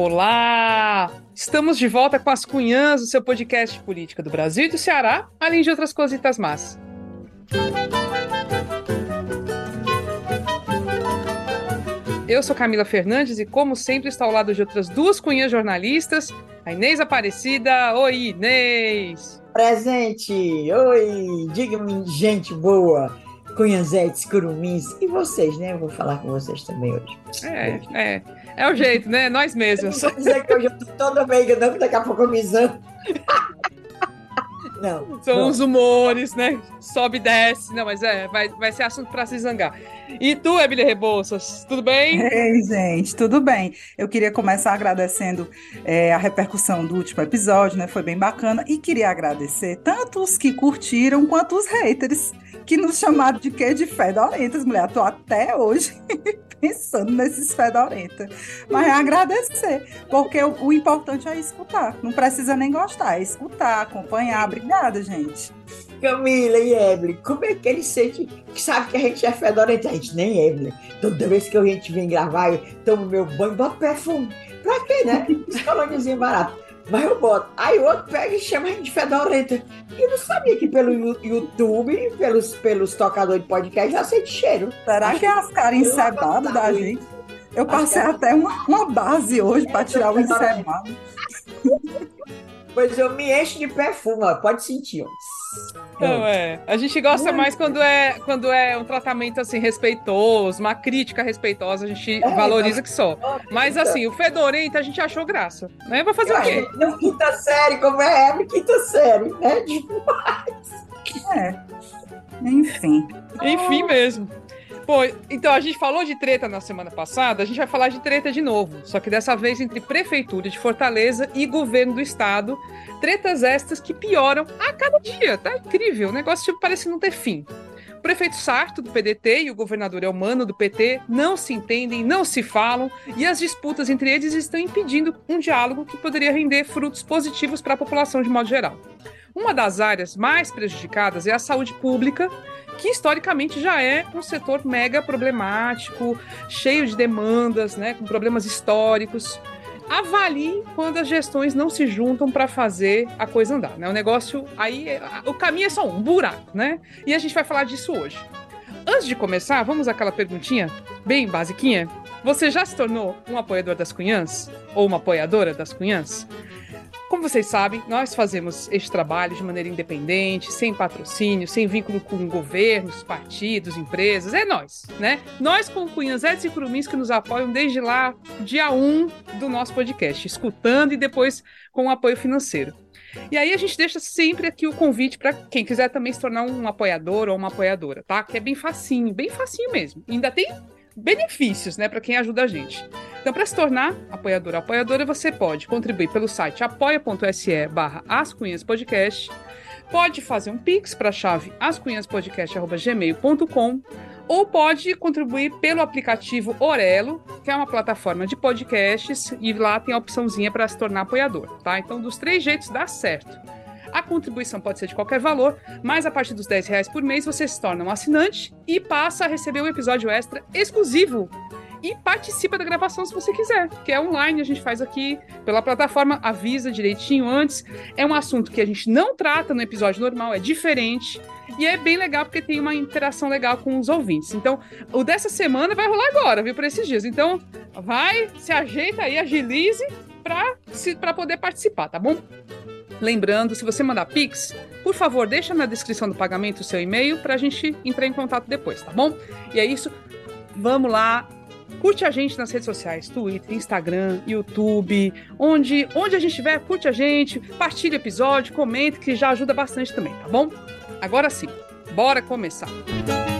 Olá! Estamos de volta com as Cunhãs, o seu podcast de política do Brasil e do Ceará, além de outras cositas más. Eu sou Camila Fernandes e, como sempre, estou ao lado de outras duas cunhas jornalistas, a Inês Aparecida. Oi, Inês! Presente! Oi! Diga-me, gente boa! Cunhazetes, curumins e vocês, né? Eu vou falar com vocês também hoje. É, é. É o jeito, né? Nós mesmos. Eu vou dizer que hoje eu tô toda meiga, não, que daqui a pouco eu me zango. Não. São bom. os humores, né? Sobe e desce. Não, mas é, vai, vai ser assunto para se zangar. E tu, Emília Rebouças, tudo bem? Ei, gente, tudo bem. Eu queria começar agradecendo é, a repercussão do último episódio, né? Foi bem bacana. E queria agradecer tanto os que curtiram quanto os haters que nos chamaram de quê? De fedorentas, mulher. Tô até hoje pensando nesses fedorentas. Mas é agradecer, porque o, o, importante é escutar. Não precisa nem gostar, é escutar, acompanhar. Obrigada, gente. Camila e Evelyn, como é que eles sentem que sabe que a gente é fedorenta? A gente nem é, Evelyn. Toda vez que a gente vem gravar, eu tomo meu banho, boto perfume. Pra quê, né? Escolôniazinho barato. Mas eu boto. Aí o outro pega e chama a gente de fedorenta. E não sabia que pelo YouTube, pelos, pelos tocadores de podcast, já sente cheiro. Será Acho que é as caras encebadas da gente? Eu passei até uma, uma base hoje para tirar o encebado. Pois eu me encho de perfume, ó. pode sentir. Ó. Não, é. A gente gosta mais quando é, quando é um tratamento assim respeitoso, uma crítica respeitosa, a gente é, valoriza que só. Mas assim, o fedorento a gente achou graça. Né? Vou fazer eu o quê? Na quinta série, como é Evelyn, quinta série, né? Demais. É. Enfim. Enfim mesmo. Pô, então a gente falou de treta na semana passada, a gente vai falar de treta de novo, só que dessa vez entre Prefeitura de Fortaleza e Governo do Estado. Tretas estas que pioram a cada dia, tá incrível, o negócio tipo, parece não ter fim. O prefeito Sarto, do PDT, e o governador Elmano, do PT, não se entendem, não se falam, e as disputas entre eles estão impedindo um diálogo que poderia render frutos positivos para a população de modo geral. Uma das áreas mais prejudicadas é a saúde pública, que historicamente já é um setor mega problemático, cheio de demandas, né, com problemas históricos. Avalie quando as gestões não se juntam para fazer a coisa andar, né? O negócio aí, o caminho é só um, buraco, né? E a gente vai falar disso hoje. Antes de começar, vamos àquela perguntinha bem basiquinha. Você já se tornou um apoiador das Cunhãs? Ou uma apoiadora das Cunhãs? Como vocês sabem, nós fazemos este trabalho de maneira independente, sem patrocínio, sem vínculo com governos, partidos, empresas. É nós, né? Nós com Cunhas Eds e Curumins que nos apoiam desde lá, dia 1 do nosso podcast, escutando e depois com o apoio financeiro. E aí a gente deixa sempre aqui o convite para quem quiser também se tornar um apoiador ou uma apoiadora, tá? Que é bem facinho, bem facinho mesmo. ainda tem benefícios, né, para quem ajuda a gente. Então, para se tornar apoiador ou apoiadora, você pode contribuir pelo site apoia.se barra ascunhaspodcast, pode fazer um pix para a chave ascunhaspodcast.gmail.com ou pode contribuir pelo aplicativo Orelo, que é uma plataforma de podcasts, e lá tem a opçãozinha para se tornar apoiador, tá? Então, dos três jeitos dá certo. A contribuição pode ser de qualquer valor, mas a partir dos 10 reais por mês você se torna um assinante e passa a receber um episódio extra exclusivo e participa da gravação se você quiser, que é online, a gente faz aqui pela plataforma, avisa direitinho antes. É um assunto que a gente não trata no episódio normal, é diferente. E é bem legal porque tem uma interação legal com os ouvintes. Então, o dessa semana vai rolar agora, viu, por esses dias. Então, vai, se ajeita aí, agilize para poder participar, tá bom? Lembrando, se você mandar Pix, por favor, deixa na descrição do pagamento o seu e-mail para a gente entrar em contato depois, tá bom? E é isso. Vamos lá. Curte a gente nas redes sociais, Twitter, Instagram, YouTube, onde, onde a gente estiver, curte a gente, partilha o episódio, comente, que já ajuda bastante também, tá bom? Agora sim, bora começar. Música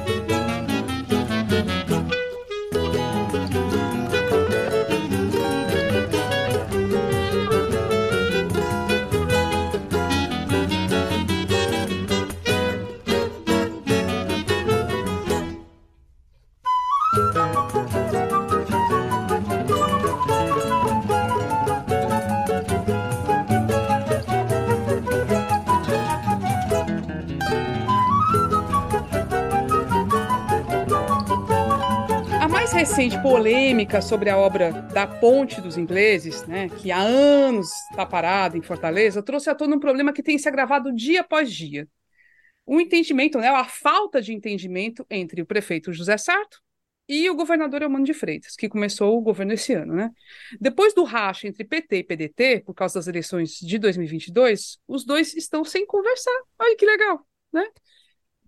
polêmica sobre a obra da Ponte dos Ingleses, né, que há anos está parada em Fortaleza, trouxe à tona um problema que tem se agravado dia após dia. O entendimento, né, a falta de entendimento entre o prefeito José Sarto e o governador Eumano de Freitas, que começou o governo esse ano, né? Depois do racha entre PT e PDT, por causa das eleições de 2022, os dois estão sem conversar. Olha que legal, né?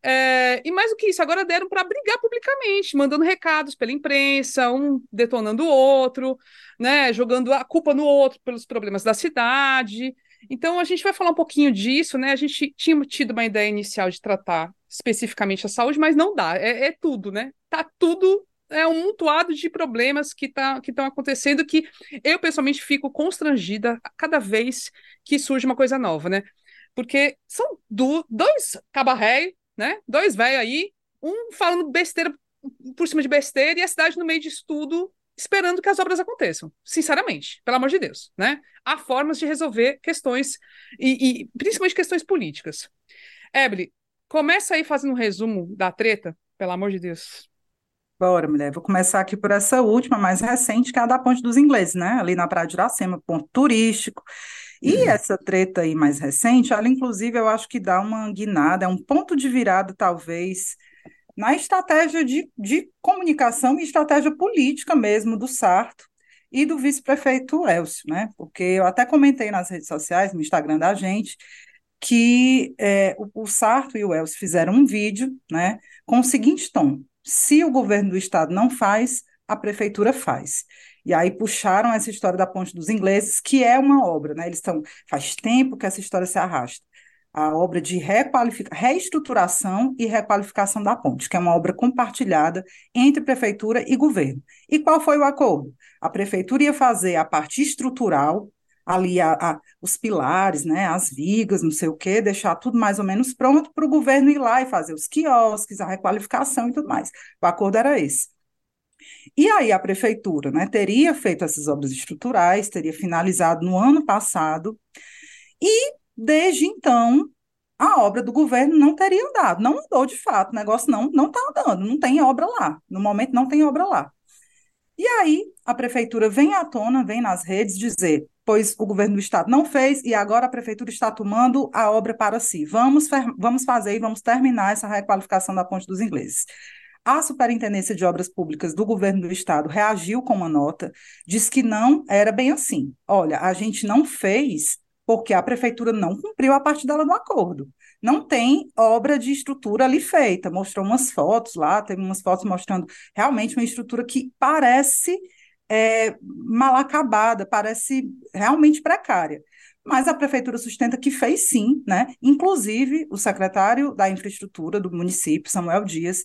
É, e mais do que isso, agora deram para brigar publicamente, mandando recados pela imprensa, um detonando o outro, né, jogando a culpa no outro pelos problemas da cidade. Então a gente vai falar um pouquinho disso, né? A gente tinha tido uma ideia inicial de tratar especificamente a saúde, mas não dá, é, é tudo, né? Tá tudo é um mutuado de problemas que tá, estão acontecendo que eu pessoalmente fico constrangida cada vez que surge uma coisa nova, né? Porque são do, dois cabaré né? Dois velhos aí, um falando besteira por cima de besteira e a cidade no meio de estudo esperando que as obras aconteçam. Sinceramente, pelo amor de Deus, né? Há formas de resolver questões e, e principalmente questões políticas. Ebele, começa aí fazendo um resumo da treta, pelo amor de Deus. Bora, mulher. Vou começar aqui por essa última, mais recente, que é a da Ponte dos Ingleses, né? Ali na Praia de Iracema, ponto turístico. E uhum. essa treta aí mais recente, ela inclusive eu acho que dá uma guinada, é um ponto de virada, talvez, na estratégia de, de comunicação e estratégia política mesmo do Sarto e do vice-prefeito Elcio, né? Porque eu até comentei nas redes sociais, no Instagram da gente, que é, o, o Sarto e o Elcio fizeram um vídeo, né, com o seguinte tom: se o governo do estado não faz, a prefeitura faz. E aí puxaram essa história da Ponte dos Ingleses, que é uma obra, né? Eles estão faz tempo que essa história se arrasta. A obra de reestruturação e requalificação da ponte, que é uma obra compartilhada entre prefeitura e governo. E qual foi o acordo? A prefeitura ia fazer a parte estrutural, ali a, a, os pilares, né, as vigas, não sei o quê, deixar tudo mais ou menos pronto para o governo ir lá e fazer os quiosques, a requalificação e tudo mais. O acordo era esse. E aí a prefeitura né, teria feito essas obras estruturais, teria finalizado no ano passado, e desde então a obra do governo não teria andado, não andou de fato, o negócio não não está andando, não tem obra lá, no momento não tem obra lá. E aí a prefeitura vem à tona, vem nas redes dizer, pois o governo do estado não fez e agora a prefeitura está tomando a obra para si. Vamos, vamos fazer e vamos terminar essa requalificação da ponte dos ingleses. A Superintendência de Obras Públicas do Governo do Estado reagiu com uma nota, diz que não era bem assim. Olha, a gente não fez porque a prefeitura não cumpriu a parte dela do acordo. Não tem obra de estrutura ali feita. Mostrou umas fotos lá, teve umas fotos mostrando realmente uma estrutura que parece é, mal acabada, parece realmente precária. Mas a prefeitura sustenta que fez sim, né? Inclusive, o secretário da infraestrutura do município, Samuel Dias,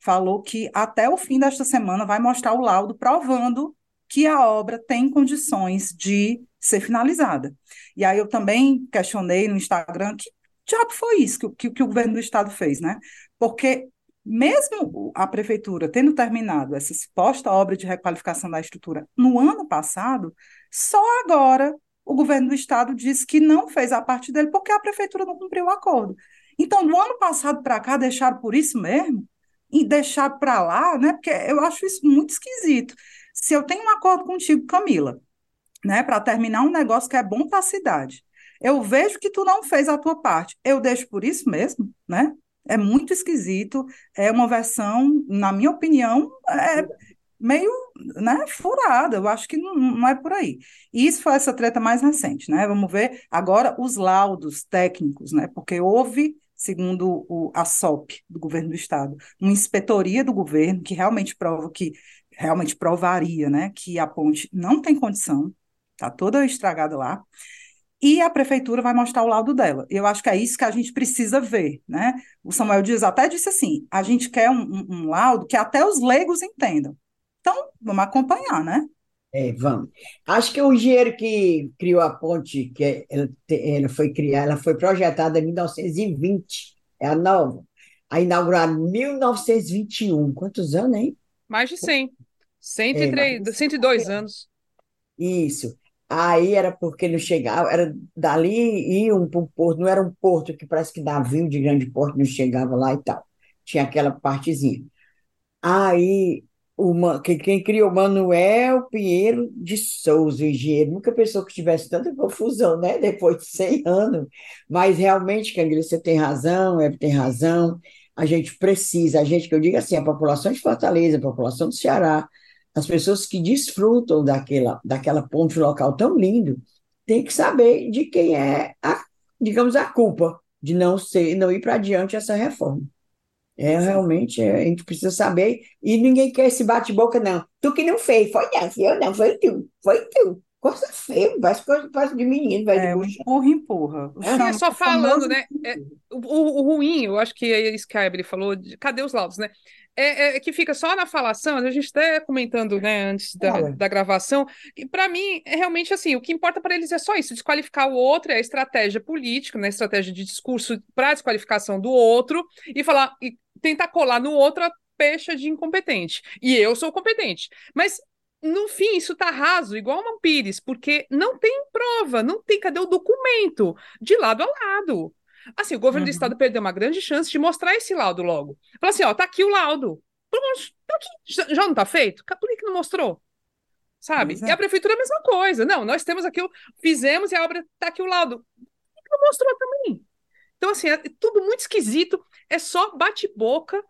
falou que até o fim desta semana vai mostrar o laudo provando que a obra tem condições de ser finalizada. E aí eu também questionei no Instagram que diabo foi isso que, que, que o governo do estado fez, né? Porque mesmo a prefeitura tendo terminado essa suposta obra de requalificação da estrutura no ano passado, só agora o governo do estado disse que não fez a parte dele porque a prefeitura não cumpriu o acordo. Então, do ano passado para cá, deixaram por isso mesmo? e deixar para lá, né? Porque eu acho isso muito esquisito. Se eu tenho um acordo contigo, Camila, né, para terminar um negócio que é bom para a cidade, eu vejo que tu não fez a tua parte, eu deixo por isso mesmo, né? É muito esquisito, é uma versão, na minha opinião, é meio, né, furada. Eu acho que não, não é por aí. E isso foi essa treta mais recente, né? Vamos ver agora os laudos técnicos, né? Porque houve segundo o, a SOP do governo do estado, uma inspetoria do governo que realmente prova que realmente provaria, né, que a ponte não tem condição, está toda estragada lá, e a prefeitura vai mostrar o laudo dela. Eu acho que é isso que a gente precisa ver, né? O Samuel Dias até disse assim: a gente quer um, um, um laudo que até os leigos entendam. Então, vamos acompanhar, né? É, vamos. Acho que o engenheiro que criou a ponte, que é, ela, ela foi criada, ela foi projetada em 1920, é a nova. A inaugurada em 1921. Quantos anos, hein? Mais de 100. 103, é, 102 anos. Isso. Aí era porque não chegava, era dali iam para um porto, não era um porto que parece que navio de grande porte não chegava lá e tal. Tinha aquela partezinha. Aí o, quem, quem criou Manuel Pinheiro de Souza, o engenheiro, nunca pensou que tivesse tanta confusão, né? Depois de 100 anos. Mas realmente, Canguilha, você tem razão, Hebe tem razão. A gente precisa, a gente, que eu digo assim, a população de Fortaleza, a população do Ceará, as pessoas que desfrutam daquela, daquela ponte local tão lindo, tem que saber de quem é, a, digamos, a culpa de não ser, não ir para adiante essa reforma. É, realmente, é, a gente precisa saber, e ninguém quer esse bate-boca, não. Tu que não fez, foi não, eu não, foi tu, foi tu. Coisa feia, parece coisa, parece de menino, vai é, de empurra, empurra. É, é só falando, né? É, o, o, ruim, eu acho que é isso que a Evelyn falou, de, cadê os laudos, né? É, é, que fica só na falação, a gente até comentando né, antes da, da gravação, e para mim, é realmente assim, o que importa para eles é só isso, desqualificar o outro, é a estratégia política, né, estratégia de discurso para desqualificação do outro, e falar, e tentar colar no outro a pecha de incompetente. E eu sou competente. Mas no fim, isso tá raso, igual uma Pires, porque não tem prova, não tem, cadê o documento? De lado a lado. Assim, o governo uhum. do estado perdeu uma grande chance de mostrar esse laudo logo. Fala assim, ó, tá aqui o laudo. Tá aqui. Já não tá feito? Por que, que não mostrou? Sabe? Exato. E a prefeitura é a mesma coisa. Não, nós temos aqui, o... fizemos e a obra tá aqui o laudo. Por que não mostrou também? Então, assim, é tudo muito esquisito, é só bate-boca.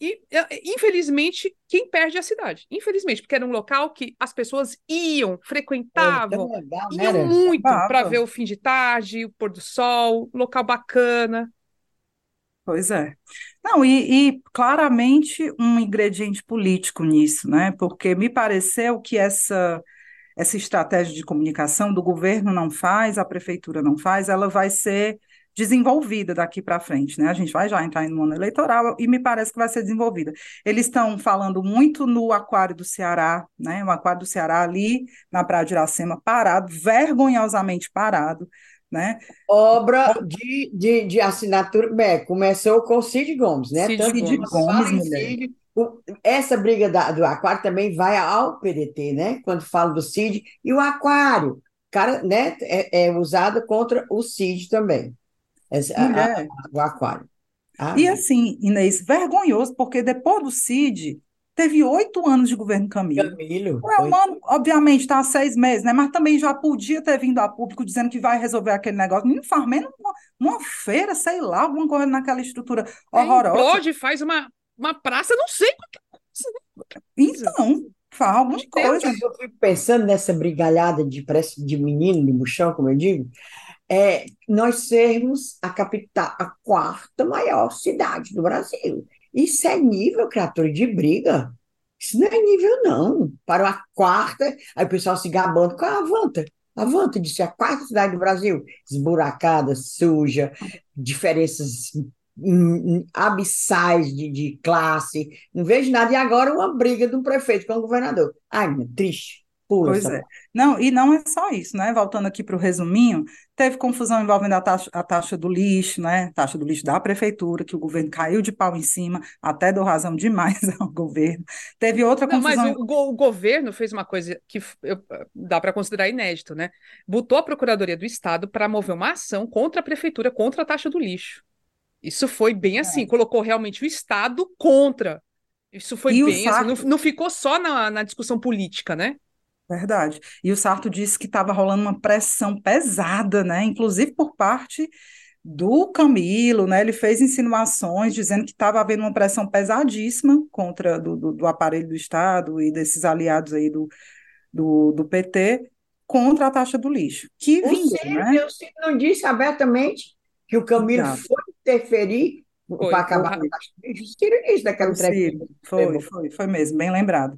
E, é, infelizmente, quem perde é a cidade. Infelizmente, porque era um local que as pessoas iam, frequentavam, é, legal, né, iam muito para ver o fim de tarde, o pôr do sol, local bacana. Pois é. Não, e, e, claramente um ingrediente político nisso, né? Porque me pareceu que essa, essa estratégia de comunicação do governo não faz, a prefeitura não faz, ela vai ser desenvolvida daqui para frente, né? A gente vai já entrar no ano eleitoral e me parece que vai ser desenvolvida. Eles estão falando muito no Aquário do Ceará, né? O Aquário do Ceará ali na Praia de Iracema, parado, vergonhosamente parado, né? Obra de, de, de assinatura, bem, começou com o Cid Gomes, né? Cid Tanto Gomes, Gomes Cid, o, essa briga da, do Aquário também vai ao PDT, né? Quando fala do Cid, e o Aquário, cara, né, é, é usado contra o Cid também. Essa, a, a, o aquário. Ah, e assim, Inês, vergonhoso, porque depois do CID, teve oito anos de governo Camilo. Camilo. O Elmano, obviamente, está há seis meses, né? Mas também já podia ter vindo a público dizendo que vai resolver aquele negócio. Não faz menos uma, uma feira, sei lá, alguma coisa naquela estrutura é, horrorosa. Pode, faz uma, uma praça, não sei qualquer Então, faz alguma coisa. Eu fico pensando nessa brigalhada de, de menino, de buchão, como eu digo, é, nós sermos a capital, a quarta maior cidade do Brasil. Isso é nível, criatura, de briga. Isso não é nível, não. Para a quarta, aí o pessoal se gabando com a Avanta. Avanta disse a quarta cidade do Brasil. Esburacada, suja, diferenças abissais de, de classe. Não vejo nada. E agora uma briga de um prefeito com o governador. Ai, triste. Pula pois é. Não, e não é só isso, né? Voltando aqui para o resuminho, teve confusão envolvendo a taxa, a taxa do lixo, né? Taxa do lixo da prefeitura, que o governo caiu de pau em cima, até deu razão demais ao governo. Teve outra não, confusão. Mas o, o, governo fez uma coisa que eu, dá para considerar inédito, né? Botou a Procuradoria do Estado para mover uma ação contra a prefeitura, contra a taxa do lixo. Isso foi bem assim, é. colocou realmente o Estado contra. Isso foi e bem assim, não, não, ficou só na, na discussão política, né? Verdade. E o Sarto disse que estava rolando uma pressão pesada, né? Inclusive por parte do Camilo, né? Ele fez insinuações dizendo que estava havendo uma pressão pesadíssima contra do, do, do, aparelho do Estado e desses aliados aí do, do, do PT contra a taxa do lixo. Que o vinha, Ciro, né? O Ciro não disse abertamente que o Camilo Exato. foi interferir para acabar com a taxa do lixo. O Ciro disse daquela entrevista. Foi, foi, foi mesmo, bem lembrado.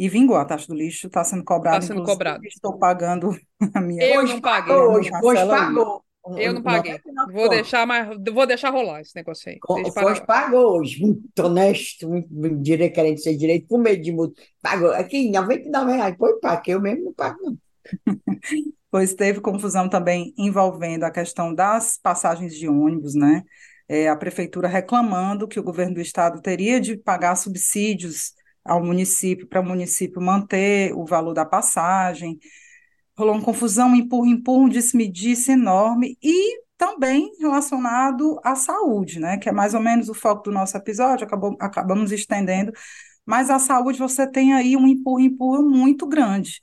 E vingou, a taxa do lixo está sendo cobrada. Está sendo cobrado. Estou pagando a minha. Eu não paguei. Hoje, hoje pagou. Eu não paguei. Vou deixar, mas vou deixar rolar esse negócio aí. Hoje pagou hoje, muito honesto, muito direito, querendo ser direito, com medo de multa. Pagou. Aqui, 99 reais. Foi pago, eu mesmo não pago, não. pois teve confusão também envolvendo a questão das passagens de ônibus, né? É, a prefeitura reclamando que o governo do estado teria de pagar subsídios ao município, para o município manter o valor da passagem. Rolou uma confusão, empurro, empurro, disse-me-disse enorme, e também relacionado à saúde, né, que é mais ou menos o foco do nosso episódio, acabou, acabamos estendendo, mas a saúde você tem aí um empurro, empurro muito grande,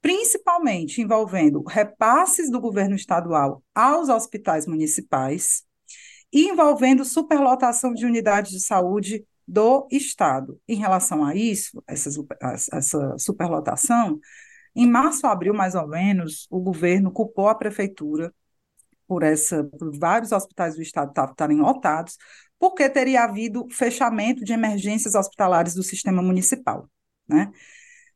principalmente envolvendo repasses do governo estadual aos hospitais municipais e envolvendo superlotação de unidades de saúde do Estado. Em relação a isso, essa, essa superlotação, em março, abril, mais ou menos, o governo culpou a prefeitura por essa, por vários hospitais do estado estarem lotados, porque teria havido fechamento de emergências hospitalares do sistema municipal, né?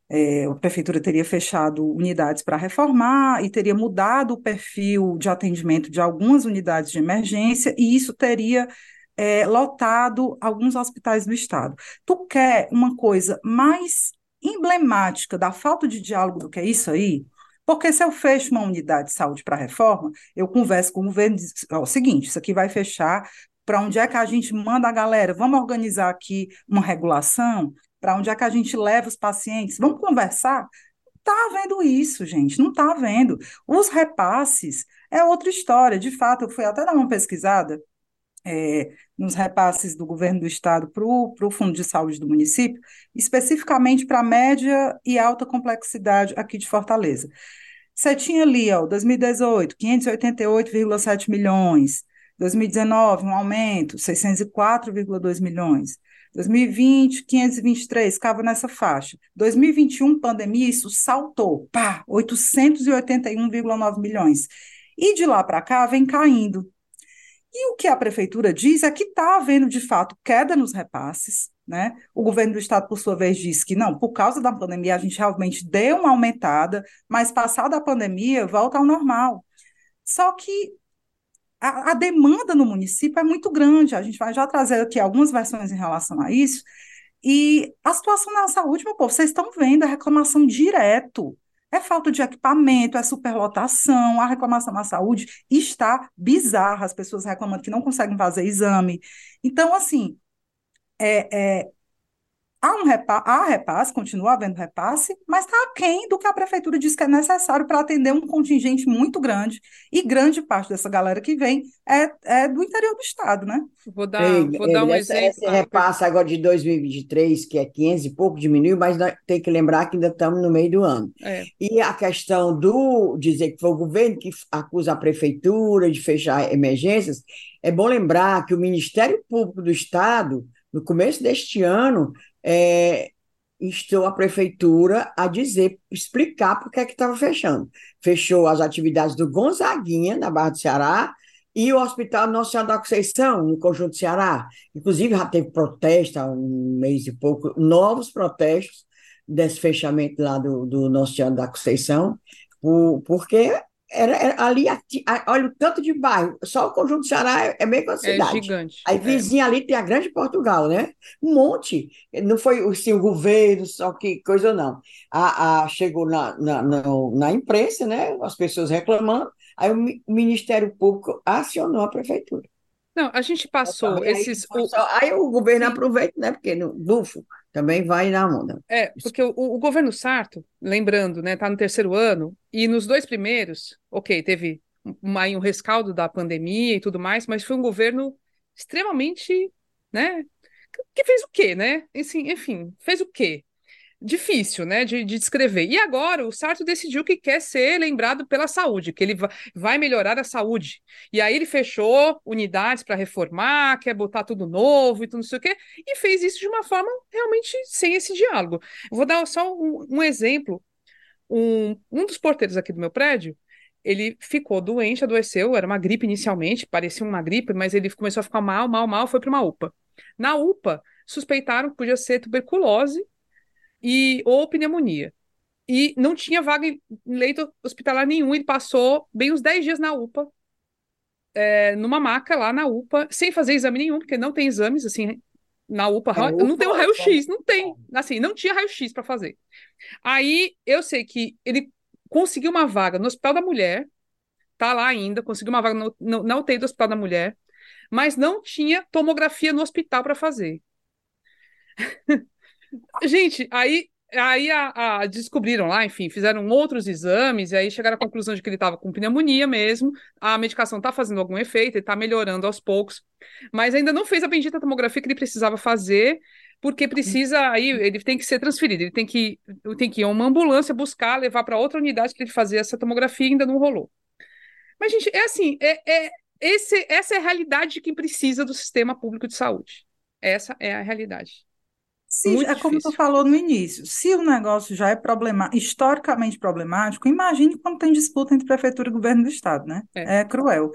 É, a prefeitura teria fechado unidades para reformar e teria mudado o perfil de atendimento de algumas unidades de emergência, e isso teria é, lotado alguns hospitais do estado. Tu quer uma coisa mais emblemática da falta de diálogo do que isso aí? Porque se eu fecho uma unidade de saúde para reforma, eu converso com o governo e digo, ó, o seguinte, isso aqui vai fechar, para onde é que a gente manda a galera? Vamos organizar aqui uma regulação? Para onde é que a gente leva os pacientes? Vamos conversar? Está vendo isso, gente, não está vendo. Os repasses é outra história. De fato, eu fui até dar uma pesquisada é, nos repasses do governo do estado para o Fundo de Saúde do município, especificamente para média e alta complexidade aqui de Fortaleza. Você tinha ali, ó, 2018, 588,7 milhões, 2019, um aumento, 604,2 milhões. 2020, 523, ficava nessa faixa. 2021, pandemia, isso saltou, pá, 881,9 milhões. E de lá para cá vem caindo. E o que a prefeitura diz é que está havendo, de fato, queda nos repasses. Né? O governo do estado, por sua vez, disse que não, por causa da pandemia, a gente realmente deu uma aumentada, mas passada a pandemia, volta ao normal. Só que a, a, demanda no município é muito grande. A gente vai já trazer aqui algumas versões em relação a isso. E a situação na saúde, meu povo, vocês estão vendo a reclamação direto. É falta de equipamento, é superlotação, a reclamação na saúde está bizarra, as pessoas reclamando que não conseguem fazer exame. Então, assim, é, é, Há, um repa há repasse, continua havendo repasse, mas está aquém do que a prefeitura diz que é necessário para atender um contingente muito grande, e grande parte dessa galera que vem é, é do interior do estado, né? Vou dar, Ei, vou dar um essa, exemplo. Esse repasse agora de 2023, que é 500 e pouco, diminuiu, mas tem que lembrar que ainda estamos no meio do ano. É. E a questão do dizer que foi o governo que acusa a prefeitura de fechar emergências, é bom lembrar que o Ministério Público do Estado, no começo deste ano, é, instou a prefeitura a dizer, explicar por que é que estava fechando. Fechou as atividades do Gonzaguinha, na Barra do Ceará, e o Hospital Nossa Senhora da Conceição, no Conjunto Ceará. Inclusive, já teve protesto há um mês e pouco, novos protestos desse fechamento lá do, do Nossa Senhora da Conceição, por, porque era, era, ali, olha o tanto de bairro, só o Conjunto do Ceará é, é meio que uma é cidade. É gigante. Aí vizinha é. ali tem a Grande Portugal, né? Um monte. Não foi assim, o governo, só que coisa não. A, a, chegou na, na, na, na imprensa, né? As pessoas reclamando, aí o Ministério Público acionou a prefeitura. Não, a gente passou aí, esses. Aí, o... aí o governo Sim. aproveita, né? Porque no bufo também vai na onda. É, porque o, o governo Sarto, lembrando, né, tá no terceiro ano, e nos dois primeiros, ok, teve uma, um rescaldo da pandemia e tudo mais, mas foi um governo extremamente, né, que fez o quê, né? Assim, enfim, fez o quê? Difícil, né, de, de, descrever. E agora o Sarto decidiu que quer ser lembrado pela saúde, que ele vai melhorar a saúde. E aí ele fechou unidades para reformar, quer botar tudo novo e tudo não sei o quê, e fez isso de uma forma realmente sem esse diálogo. Vou dar só um, um exemplo. Um, um dos porteiros aqui do meu prédio, ele ficou doente, adoeceu, era uma gripe inicialmente, parecia uma gripe, mas ele começou a ficar mal, mal, mal, foi para uma UPA. Na UPA, suspeitaram que podia ser tuberculose e ou pneumonia. E não tinha vaga em leito hospitalar nenhum. Ele passou bem uns 10 dias na UPA, é, numa maca lá na UPA, sem fazer exame nenhum, porque não tem exames assim na UPA. Não tem um raio-x, não tem. Assim, não tinha raio-x para fazer. Aí eu sei que ele conseguiu uma vaga no Hospital da Mulher, tá lá ainda, conseguiu uma vaga no, no, na UTI do Hospital da Mulher, mas não tinha tomografia no hospital para fazer. Gente, aí, aí a, a, descobriram lá, enfim, fizeram outros exames, e aí chegaram à conclusão de que ele estava com pneumonia mesmo, a medicação está fazendo algum efeito, ele está melhorando aos poucos, mas ainda não fez a bendita tomografia que ele precisava fazer porque precisa aí, ele tem que ser transferido, ele tem que, tem que ir a uma ambulância buscar, levar para outra unidade para ele fazer essa tomografia, ainda não rolou. Mas, gente, é assim, é, é, esse, essa é a realidade de quem precisa do sistema público de saúde. Essa é a realidade. Sim, é como tu falou no início. Se o negócio já é problema, historicamente problemático, imagine quando tem disputa entre prefeitura e governo do estado, né? É, é cruel.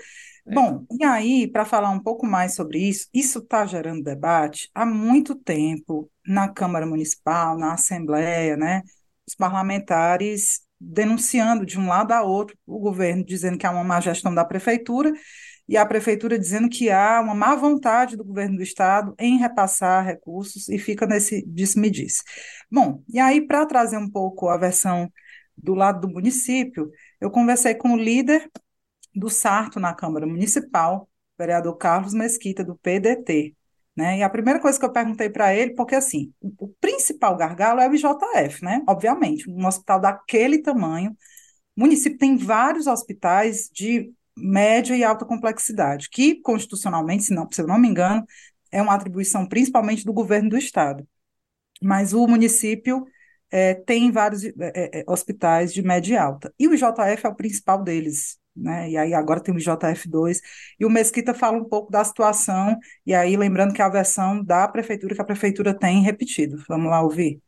É. Bom, e aí, para falar um pouco mais sobre isso, isso está gerando debate há muito tempo na Câmara Municipal, na Assembleia, né? Os parlamentares denunciando de um lado a outro o governo dizendo que há uma má gestão da prefeitura e a prefeitura dizendo que há uma má vontade do governo do estado em repassar recursos e fica nesse disse-me-disse. Bom, e aí para trazer um pouco a versão do lado do município, eu conversei com o líder do Sarto na Câmara Municipal, vereador Carlos Mesquita, do PDT. Né? E a primeira coisa que eu perguntei para ele, porque assim, o, principal gargalo é o IJF, né? Obviamente, um hospital daquele tamanho. O município tem vários hospitais de média e alta complexidade, que constitucionalmente, se, não, se eu não me engano, é uma atribuição principalmente do governo do estado. Mas o município é, tem vários é, é, hospitais de média e alta. E o IJF é o principal deles, né? E aí agora tem o JF2, e o Mesquita fala um pouco da situação, e aí lembrando que é a versão da prefeitura que a prefeitura tem repetido. Vamos lá ouvir.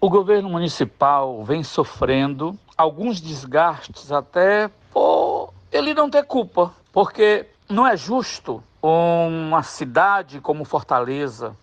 O governo municipal vem sofrendo alguns desgastes até ele não ter culpa, porque não é justo uma cidade como Fortaleza,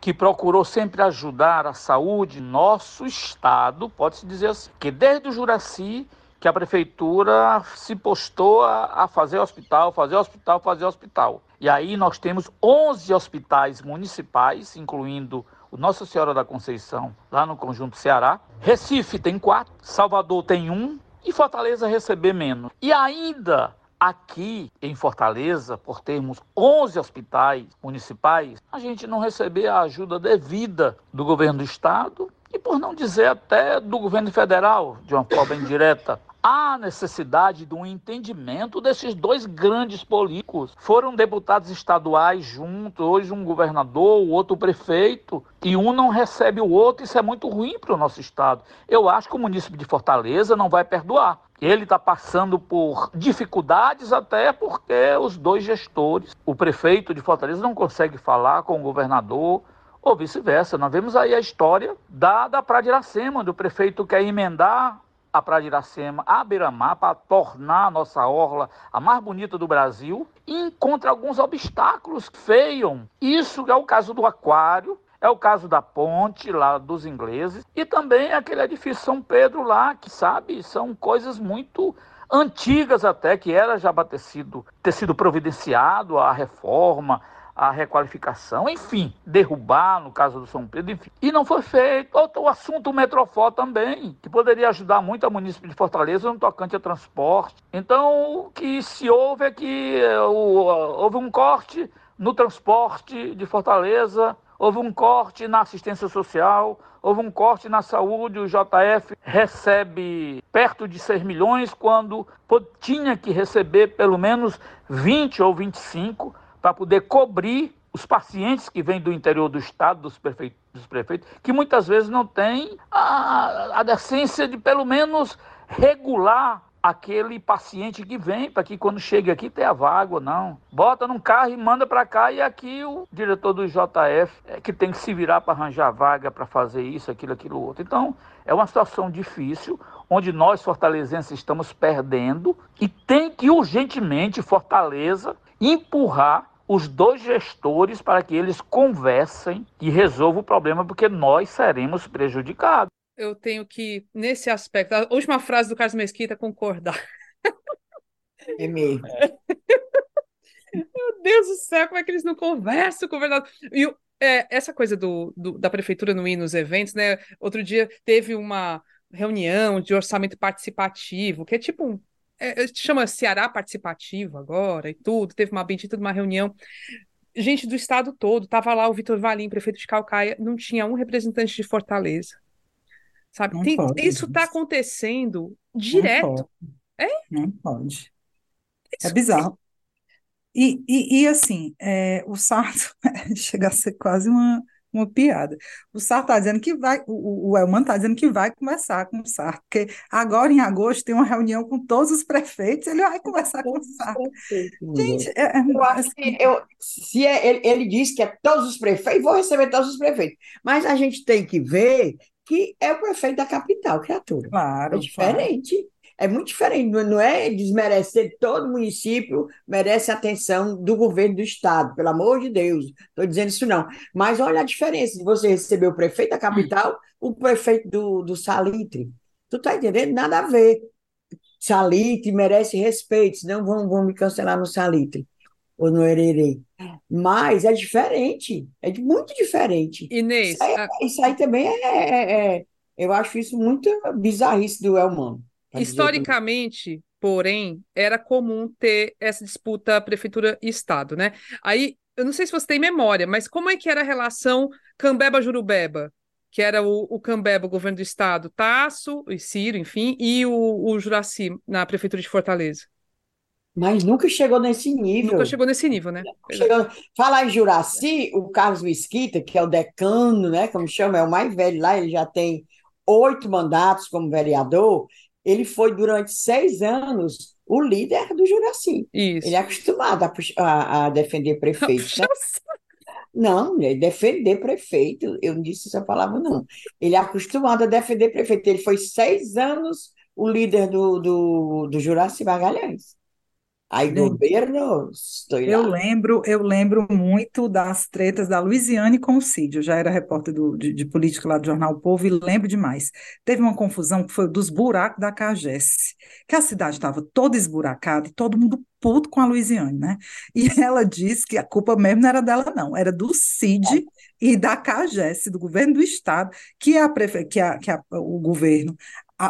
que procurou sempre ajudar a saúde, nosso estado, pode-se dizer assim, que desde o Juraci que a prefeitura se postou a, a, fazer hospital, fazer hospital, fazer hospital. E aí nós temos 11 hospitais municipais, incluindo o Nossa Senhora da Conceição, lá no Conjunto Ceará. Recife tem quatro, Salvador tem um e Fortaleza receber menos. E ainda aqui em Fortaleza, por termos 11 hospitais municipais, a gente não receber a ajuda devida do governo do estado e por não dizer até do governo federal, de uma forma indireta há necessidade de um entendimento desses dois grandes políticos. Foram deputados estaduais juntos, hoje um governador, o outro prefeito, e um não recebe o outro, isso é muito ruim para o nosso estado. Eu acho que o município de Fortaleza não vai perdoar. Ele está passando por dificuldades até porque os dois gestores, o prefeito de Fortaleza não consegue falar com o governador, ou vice-versa. Nós vemos aí a história da, da Praia de Iracema, onde o prefeito quer emendar a Praia de Iracema, a Beira-Mar, para tornar a nossa orla a mais bonita do Brasil, encontra alguns obstáculos que feiam. Isso é o caso do aquário, é o caso da ponte lá dos ingleses, e também aquele edifício São Pedro lá, que sabe, são coisas muito antigas até, que era já ter sido, ter sido providenciado a reforma, a requalificação, enfim, derrubar, no caso do São Pedro, enfim. E não foi feito. Outro o assunto Metrofó também, que poderia ajudar muito a município de Fortaleza no tocante a transporte. Então, o que se houve é que eh, houve um corte no transporte de Fortaleza, houve um corte na assistência social, houve um corte na saúde, o JF recebe perto de 6 milhões, quando tinha que receber pelo menos 20 ou 25 para poder cobrir os pacientes que vêm do interior do estado, dos prefeitos, dos prefeitos que muitas vezes não têm a, a decência de pelo menos regular aquele paciente que vem, para que quando chegue aqui tenha vaga ou não. Bota num carro e manda para cá, e aqui o diretor do JF é que tem que se virar para arranjar vaga, para fazer isso, aquilo, aquilo outro. Então, é uma situação difícil, onde nós, fortalezenses, estamos perdendo, e tem que urgentemente Fortaleza empurrar os dois gestores para que eles conversem e resolvam o problema, porque nós seremos prejudicados. Eu tenho que, nesse aspecto, a última frase do Carlos Mesquita, concordar. É mesmo. Meu Deus do céu, como é que eles não conversam com o governador? E é, essa coisa do, do, da prefeitura não ir nos eventos, né? Outro dia teve uma reunião de orçamento participativo, que é tipo um é, chama Ceará Participativo agora e tudo, teve uma bendita de uma reunião. Gente do estado todo, tava lá o Vitor Valim, prefeito de Calcaia, não tinha um representante de Fortaleza. Sabe? Tem, isso está acontecendo direto. Não é? Não pode. É bizarro. E, e, e assim, é, o Sarto chega a ser quase uma, uma piada. O Sarto está dizendo que vai, o, o Elman está dizendo que vai conversar com o Sarto, porque agora em agosto tem uma reunião com todos os prefeitos, ele vai conversar com o Sarto. Gente, é, é, eu acho assim, que eu, se é, ele, ele diz que é todos os prefeitos, vou receber todos os prefeitos. Mas a gente tem que ver que é o prefeito da capital, criatura. Claro. É diferente. Claro. É muito diferente, não é desmerecer todo município, merece atenção do governo do estado, pelo amor de Deus, estou dizendo isso não. Mas olha a diferença de você receber o prefeito da capital, o prefeito do, do Salitre. Tu tá entendendo? Nada a ver. Salitre merece respeito, senão vão, vão me cancelar no Salitre ou no Hererê. Mas é diferente, é muito diferente. Inês, isso aí, a... isso aí também é, é, é, Eu acho isso muito bizarrice do Elmano. Historicamente, porém, era comum ter essa disputa prefeitura e estado, né? Aí, eu não sei se você tem memória, mas como é que era a relação Cambeba-Jurubeba? Que era o, o Cambeba, o governo do estado, Tasso, e Ciro, enfim, e o, o Juraci na prefeitura de Fortaleza. Mas nunca chegou nesse nível. Nunca chegou nesse nível, né? Chegou... Falar em Juraci, o Carlos Mesquita, que é o decano, né? Como chama, é o mais velho lá, ele já tem oito mandatos como vereador ele foi durante seis anos o líder do Juraci. Isso. Ele é acostumado a, a, a defender prefeito. Né? Não, defender prefeito. Eu não disse essa palavra, não. Ele é acostumado a defender prefeito. Ele foi seis anos o líder do, do, do Juraci Magalhães. Aí, governo, estou Eu lembro, eu lembro muito das tretas da Luiziane com o Cid. Eu já era repórter do, de, de, política lá do Jornal o Povo e lembro demais. Teve uma confusão que foi dos buracos da CAGES, que a cidade estava toda esburacada e todo mundo puto com a Luiziane, né? E ela disse que a culpa mesmo não era dela, não, era do CID e da CAGES, do governo do estado, que, a prefe... que, a, que a, o governo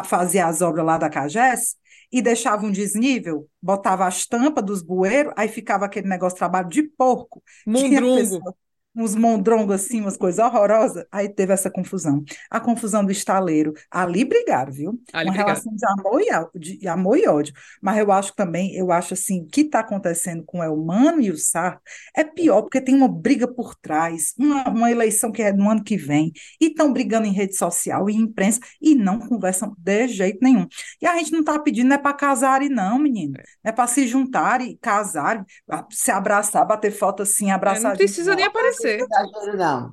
fazia as obras lá da CAGES e deixava um desnível, botava as tampas dos bueiros, aí ficava aquele negócio de trabalho de porco. Mundrungo uns mondrongos assim, umas coisas horrorosas. Aí teve essa confusão. A confusão do estaleiro. Ali brigaram, viu? Ali Uma brigaram. relação de amor, e, de amor e ódio. Mas eu acho também, eu acho assim, o que está acontecendo com o Elmano e o Sarto é pior, porque tem uma briga por trás, uma, uma eleição que é no ano que vem, e estão brigando em rede social e imprensa, e não conversam de jeito nenhum. E a gente não está pedindo, não é para casarem, não, menino. É, é para se juntarem, casarem, se abraçar, bater foto assim, abraçar. É, não precisa nem aparecer você. Não.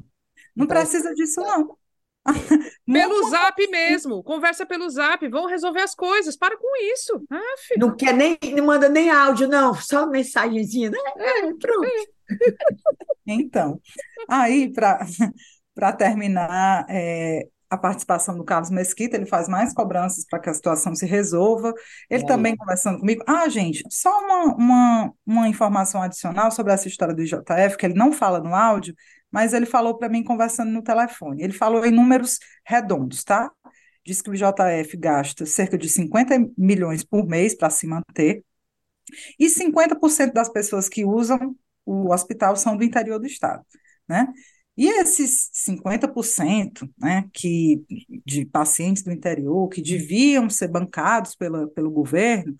Não precisa disso, não. pelo zap mesmo, conversa pelo zap, vão resolver as coisas, para com isso. Ah, não quer nem, não manda nem áudio, não, só mensagenzinha, né? É, pronto. É. Então, aí, para terminar, é, a participação do Carlos Mesquita, ele faz mais cobranças para que a situação se resolva. Ele é. também conversando comigo. Ah, gente, só uma, uma, uma informação adicional sobre essa história do IJF, que ele não fala no áudio, mas ele falou para mim conversando no telefone. Ele falou em números redondos, tá? Diz que o IJF gasta cerca de 50 milhões por mês para se manter, e 50% das pessoas que usam o hospital são do interior do estado, né? E esses 50% né, que, de pacientes do interior que deviam ser bancados pela, pelo governo,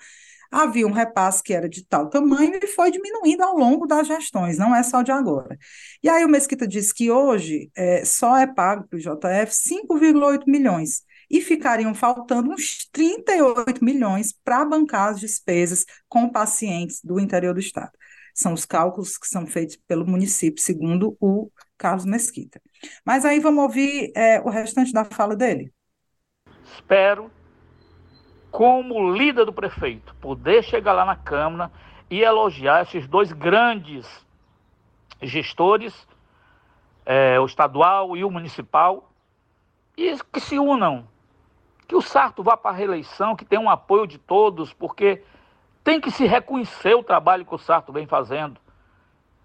havia um repasse que era de tal tamanho e foi diminuindo ao longo das gestões, não é só de agora. E aí o Mesquita disse que hoje é, só é pago para o JF 5,8 milhões e ficariam faltando uns 38 milhões para bancar as despesas com pacientes do interior do estado. São os cálculos que são feitos pelo município, segundo o Carlos Mesquita. Mas aí vamos ouvir é, o restante da fala dele. Espero, como líder do prefeito, poder chegar lá na Câmara e elogiar esses dois grandes gestores, é, o estadual e o municipal, e que se unam. Que o Sarto vá para a reeleição, que tenha um apoio de todos, porque tem que se reconhecer o trabalho que o Sarto vem fazendo.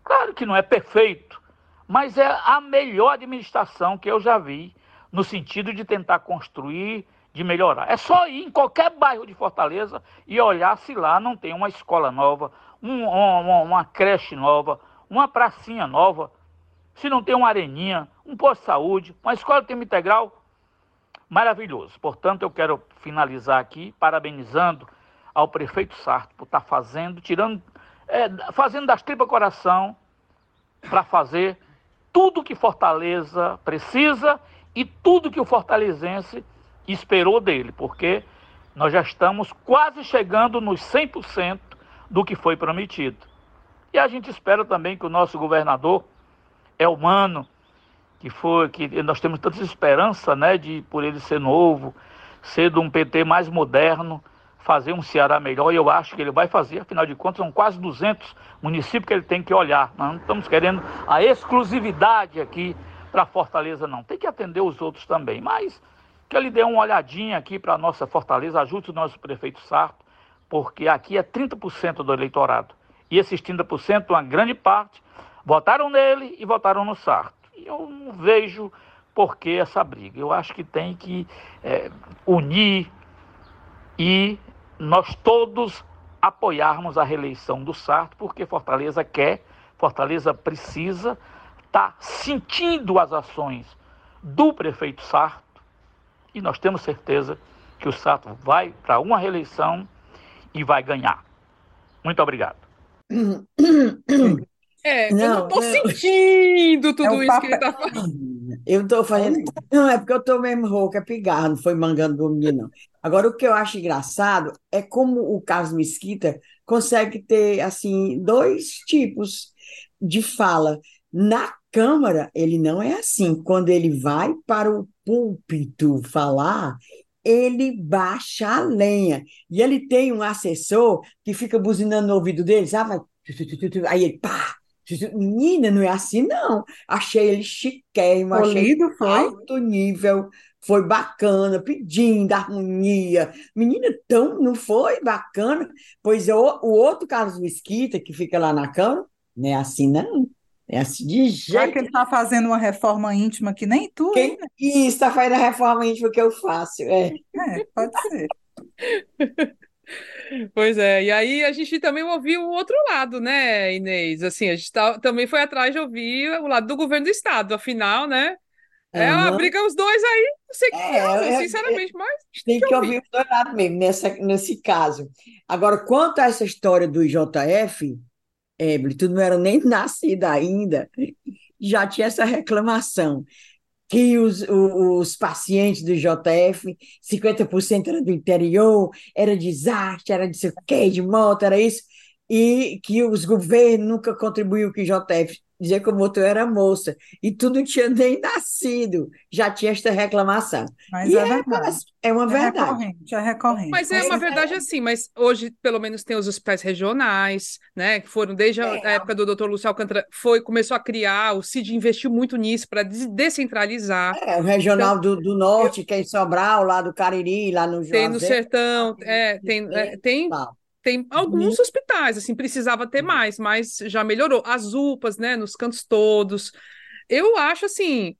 Claro que não é perfeito, mas é a melhor administração que eu já vi no sentido de tentar construir, de melhorar. É só ir em qualquer bairro de Fortaleza e olhar se lá não tem uma escola nova, um, uma, uma creche nova, uma pracinha nova, se não tem uma areninha, um posto de saúde, uma escola de tempo integral. Maravilhoso. Portanto, eu quero finalizar aqui parabenizando ao prefeito Sarto por estar fazendo, tirando é, fazendo das tripas coração para fazer tudo que Fortaleza precisa e tudo que o fortalezense esperou dele, porque nós já estamos quase chegando nos 100% do que foi prometido. E a gente espera também que o nosso governador é humano, que foi que nós temos tanta esperança, né, de por ele ser novo, ser de um PT mais moderno, fazer um Ceará melhor, e eu acho que ele vai fazer, afinal de contas, são quase 200 municípios que ele tem que olhar. Nós não estamos querendo a exclusividade aqui para Fortaleza, não. Tem que atender os outros também, mas que ele dê uma olhadinha aqui para a nossa Fortaleza, ajude o nosso prefeito Sarto, porque aqui é 30% do eleitorado. E esses 30%, uma grande parte, votaram nele e votaram no Sarto. E eu não vejo por que essa briga. Eu acho que tem que é, unir e nós todos apoiarmos a reeleição do Sarto, porque Fortaleza quer, Fortaleza precisa, está sentindo as ações do prefeito Sarto e nós temos certeza que o Sarto vai para uma reeleição e vai ganhar. Muito obrigado. É, não, eu não estou sentindo tudo é isso que ele está falando. Eu estou fazendo. Não, é porque eu estou mesmo rouca, é pigarro, não foi mangando do menino, não. Agora, o que eu acho engraçado é como o Carlos Mesquita consegue ter, assim, dois tipos de fala. Na Câmara, ele não é assim. Quando ele vai para o púlpito falar, ele baixa a lenha. E ele tem um assessor que fica buzinando no ouvido dele, sabe? Aí ele, pá, Menina, não é assim, não. Achei ele chiquérrimo, achei foi? alto nível, foi bacana, pedindo harmonia. Menina, tão, não foi bacana? Pois o, o outro Carlos Mesquita, que fica lá na Câmara, não é assim, não. É assim de jeito. Já que ele está fazendo uma reforma íntima que nem tu, Quem... Né? Isso, está fazendo a reforma íntima que eu faço. É, é pode ser. Pois é, e aí a gente também ouviu o outro lado, né, Inês? Assim, a gente tá, também foi atrás de ouvir o lado do governo do estado, afinal, né? É uma briga os dois aí, não sei o que é, é, sinceramente, é, mas tem que, que ouvir. os dois lados mesmo, nessa, nesse caso. Agora, quanto a essa história do JF, Eble, tu não era nem nascida ainda, já tinha essa reclamação que os, os, pacientes do JF, 50% era do interior, era desastre, era de sei o quê, de moto, era isso, e que os governos nunca contribuíram com o JF dizer que o motor era moça, e tu não tinha nem nascido, já tinha esta reclamação. Mas e é, verdade. É uma é verdade. Recorrente, é recorrente. Mas é uma verdade assim, mas hoje pelo menos tem os hospitais regionais, né, que foram desde a é. época do Dr. Lúcio Alcântara, foi, começou a criar, o CID investiu muito nisso para descentralizar. É, o regional então, do, do Norte, eu... que é em Sobral, lá do Cariri, lá no Juazeiro. Tem no Sertão, é, tem, é, tem, tem alguns uhum. hospitais, assim, precisava ter uhum. mais, mas já melhorou. As UPAs, né, nos cantos todos. Eu acho assim,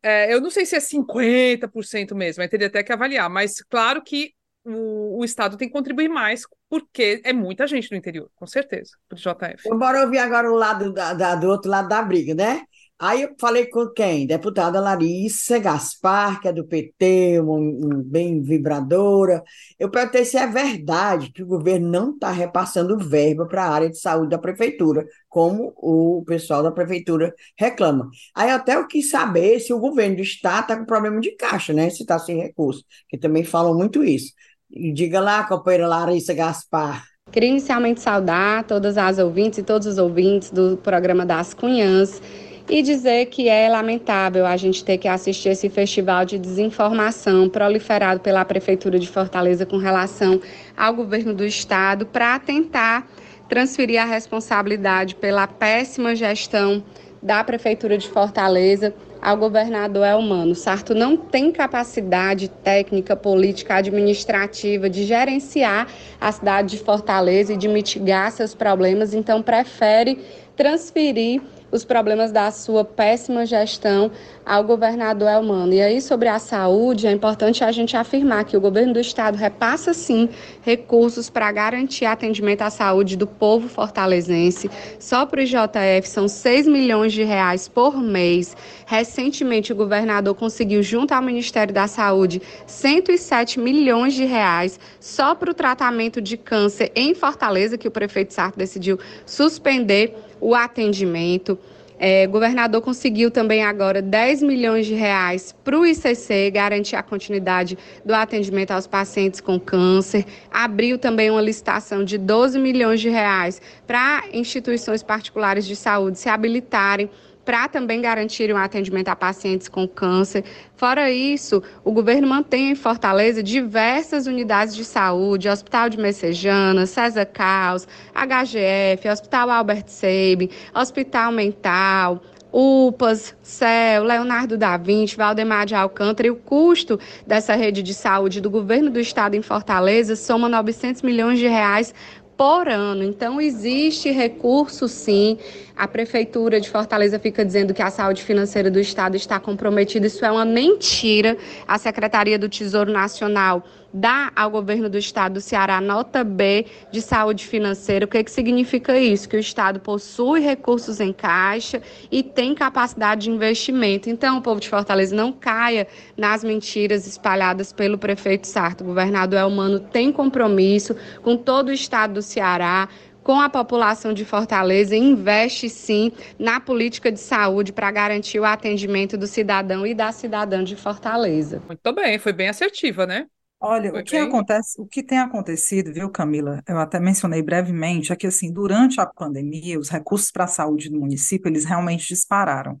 é, eu não sei se é 50% mesmo, aí teria até que avaliar, mas claro que o, o, Estado tem que contribuir mais, porque é muita gente no interior, com certeza, para o JF. Bora ouvir agora o lado da, da, do outro lado da briga, né? Aí eu falei com quem? Deputada Larissa Gaspar, que é do PT, um, um, bem vibradora. Eu perguntei se é verdade que o governo não está repassando verba para a área de saúde da prefeitura, como o pessoal da prefeitura reclama. Aí até eu quis saber se o governo do estado está com problema de caixa, né? Se está sem recurso, que também falam muito isso. E diga lá, companheira Larissa Gaspar. Queria inicialmente saudar todas as ouvintes e todos os ouvintes do programa das Cunhãs e dizer que é lamentável a gente ter que assistir esse festival de desinformação proliferado pela Prefeitura de Fortaleza com relação ao governo do Estado para tentar transferir a responsabilidade pela péssima gestão da Prefeitura de Fortaleza ao governador Elmano. Sarto não tem capacidade técnica, política, administrativa de gerenciar a cidade de Fortaleza e de mitigar seus problemas, então prefere transferir os problemas da sua péssima gestão ao governador Elmano. E aí, sobre a saúde, é importante a gente afirmar que o governo do estado repassa sim recursos para garantir atendimento à saúde do povo fortalezense. Só para o IJF são 6 milhões de reais por mês. Recentemente, o governador conseguiu, junto ao Ministério da Saúde, 107 milhões de reais só para o tratamento de câncer em Fortaleza, que o prefeito Sarto decidiu suspender o atendimento. É, o governador conseguiu também agora 10 milhões de reais para o ICC, garantir a continuidade do atendimento aos pacientes com câncer. Abriu também uma licitação de 12 milhões de reais para instituições particulares de saúde se habilitarem para também garantir um atendimento a pacientes com câncer. Fora isso, o governo mantém em Fortaleza diversas unidades de saúde, Hospital de Messejana, César Caos, HGF, Hospital Albert Sabin, Hospital Mental, UPAS, CEL, Leonardo da Vinci, Valdemar de Alcântara, e o custo dessa rede de saúde do governo do estado em Fortaleza soma 900 milhões de reais por ano. Então, existe recurso, sim. A Prefeitura de Fortaleza fica dizendo que a saúde financeira do Estado está comprometida. Isso é uma mentira. A Secretaria do Tesouro Nacional dá ao governo do estado do Ceará nota B de saúde financeira. O que, que significa isso? Que o estado possui recursos em caixa e tem capacidade de investimento. Então, o povo de Fortaleza não caia nas mentiras espalhadas pelo prefeito Sarto. O governador Elmano tem compromisso com todo o estado do Ceará com a população de Fortaleza investe sim na política de saúde para garantir o atendimento do cidadão e da cidadã de Fortaleza. Muito bem, foi bem assertiva, né? Olha, o que bem... acontece, o que tem acontecido, viu, Camila? Eu até mencionei brevemente, é que assim, durante a pandemia, os recursos para a saúde do município, eles realmente dispararam.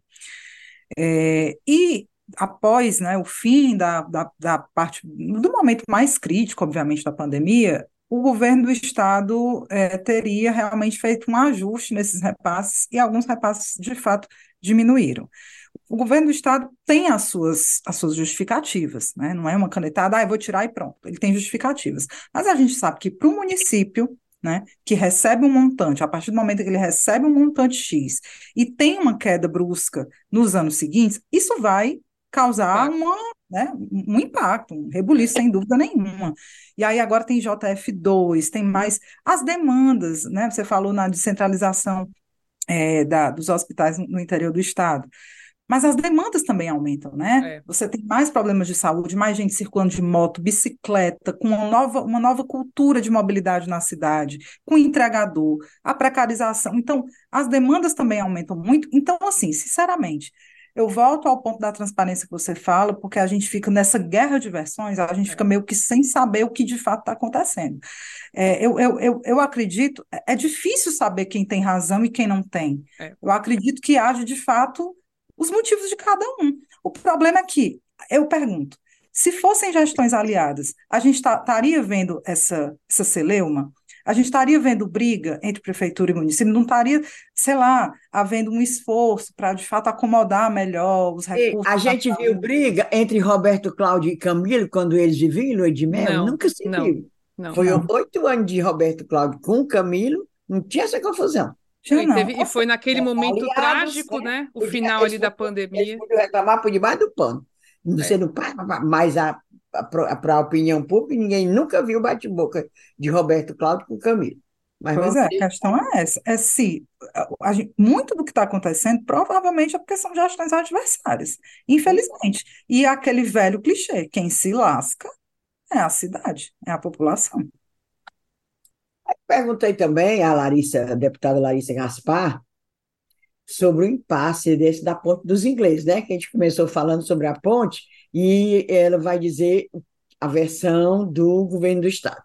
É, e após né, o fim da, da, da parte, do momento mais crítico, obviamente, da pandemia, o governo do estado é, teria realmente feito um ajuste nesses repasses e alguns repasses, de fato, diminuíram o governo do estado tem as suas, as suas justificativas, né? Não é uma canetada, ah, eu vou tirar e pronto. Ele tem justificativas. Mas a gente sabe que para o município, né, que recebe um montante, a partir do momento que ele recebe um montante X e tem uma queda brusca nos anos seguintes, isso vai causar uma, né, um impacto, um rebuliço, sem dúvida nenhuma. E aí agora tem JF2, tem mais as demandas, né? Você falou na descentralização é, da, dos hospitais no interior do estado. Mas as demandas também aumentam, né? É. Você tem mais problemas de saúde, mais gente circulando de moto, bicicleta, com uma nova, uma nova cultura de mobilidade na cidade, com entregador, a precarização. Então, as demandas também aumentam muito. Então, assim, sinceramente, eu volto ao ponto da transparência que você fala, porque a gente fica nessa guerra de versões, a gente fica meio que sem saber o que de fato está acontecendo. É, eu, eu, eu, eu, acredito, é, é difícil saber quem tem razão e quem não tem. É. Eu acredito que haja de fato os motivos de cada um. O problema é que, eu pergunto, se fossem gestões aliadas, a gente estaria tá, vendo essa, essa celeuma? A gente estaria vendo briga entre prefeitura e município? Não estaria, sei lá, havendo um esforço para, de fato, acomodar melhor os recursos? E a gente viu briga entre Roberto Cláudio e Camilo quando eles viviam em Lua de Mel? Não, Nunca se não, viu. Não, Foi oito anos de Roberto Cláudio com Camilo, não tinha essa confusão. Já e, teve, e foi naquele é, momento trágico, né? O final ali da pandemia. Reclamar por debaixo do pano. Você é. não mas a, para a opinião pública, ninguém nunca viu o bate-boca de Roberto Cláudio com Camilo. Mas pois é, a questão é essa. É se a gente, muito do que está acontecendo provavelmente é porque são gestões adversárias, infelizmente. E aquele velho clichê: quem se lasca é a cidade, é a população. Perguntei também à Larissa, a deputada Larissa Gaspar, sobre o impasse desse da ponte dos ingleses, né? Que a gente começou falando sobre a ponte e ela vai dizer a versão do governo do estado.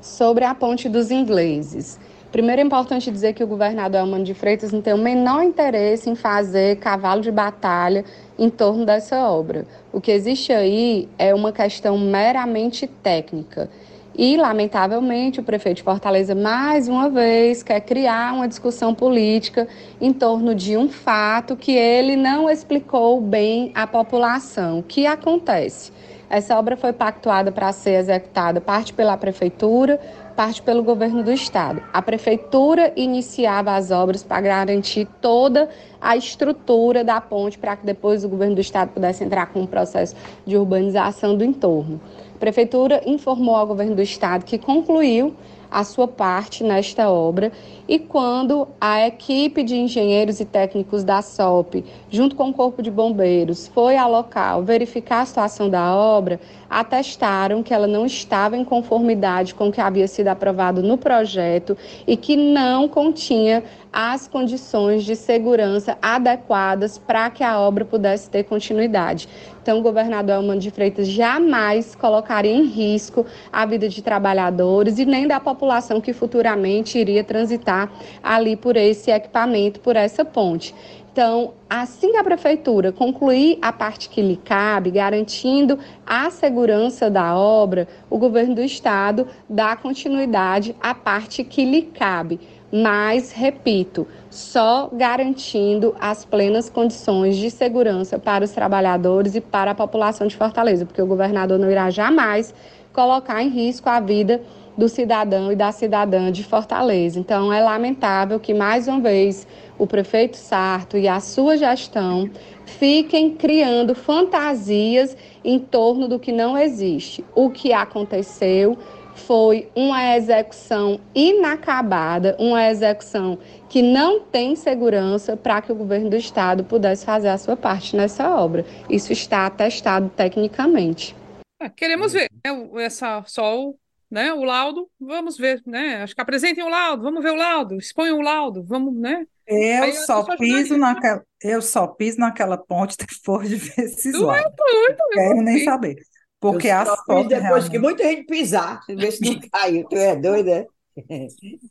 Sobre a ponte dos ingleses. Primeiro é importante dizer que o governador Elmano de Freitas não tem o menor interesse em fazer cavalo de batalha em torno dessa obra. O que existe aí é uma questão meramente técnica. E, lamentavelmente, o prefeito de Fortaleza, mais uma vez, quer criar uma discussão política em torno de um fato que ele não explicou bem à população. O que acontece? Essa obra foi pactuada para ser executada parte pela prefeitura, parte pelo governo do estado. A prefeitura iniciava as obras para garantir toda a estrutura da ponte para que depois o governo do estado pudesse entrar com um processo de urbanização do entorno. A prefeitura informou ao governo do estado que concluiu a sua parte nesta obra e quando a equipe de engenheiros e técnicos da SOP, junto com o Corpo de Bombeiros, foi ao local verificar a situação da obra, atestaram que ela não estava em conformidade com o que havia sido aprovado no projeto e que não continha as condições de segurança adequadas para que a obra pudesse ter continuidade. Então, o governador Elmano de Freitas jamais colocaria em risco a vida de trabalhadores e nem da população que futuramente iria transitar ali por esse equipamento, por essa ponte. Então, assim que a prefeitura concluir a parte que lhe cabe, garantindo a segurança da obra, o governo do estado dá continuidade à parte que lhe cabe mas, repito, só garantindo as plenas condições de segurança para os trabalhadores e para a população de Fortaleza, porque o governador não irá jamais colocar em risco a vida do cidadão e da cidadã de Fortaleza. Então, é lamentável que, mais uma vez, o prefeito Sarto e a sua gestão fiquem criando fantasias em torno do que não existe. O que aconteceu foi uma execução inacabada, uma execução que não tem segurança para que o governo do estado pudesse fazer a sua parte nessa obra. Isso está atestado tecnicamente. É, queremos ver né, essa só né, o laudo, vamos ver, né? Acho que apresentem o laudo, vamos ver o laudo, exponham o laudo, vamos, né? Eu Aí só piso naquela, eu só piso naquela ponte depois de ver esses tu laudos. É doido, não quero nem saber. Porque as fotos depois realmente... que muita gente pisar, ver se não caiu. Tu é doida?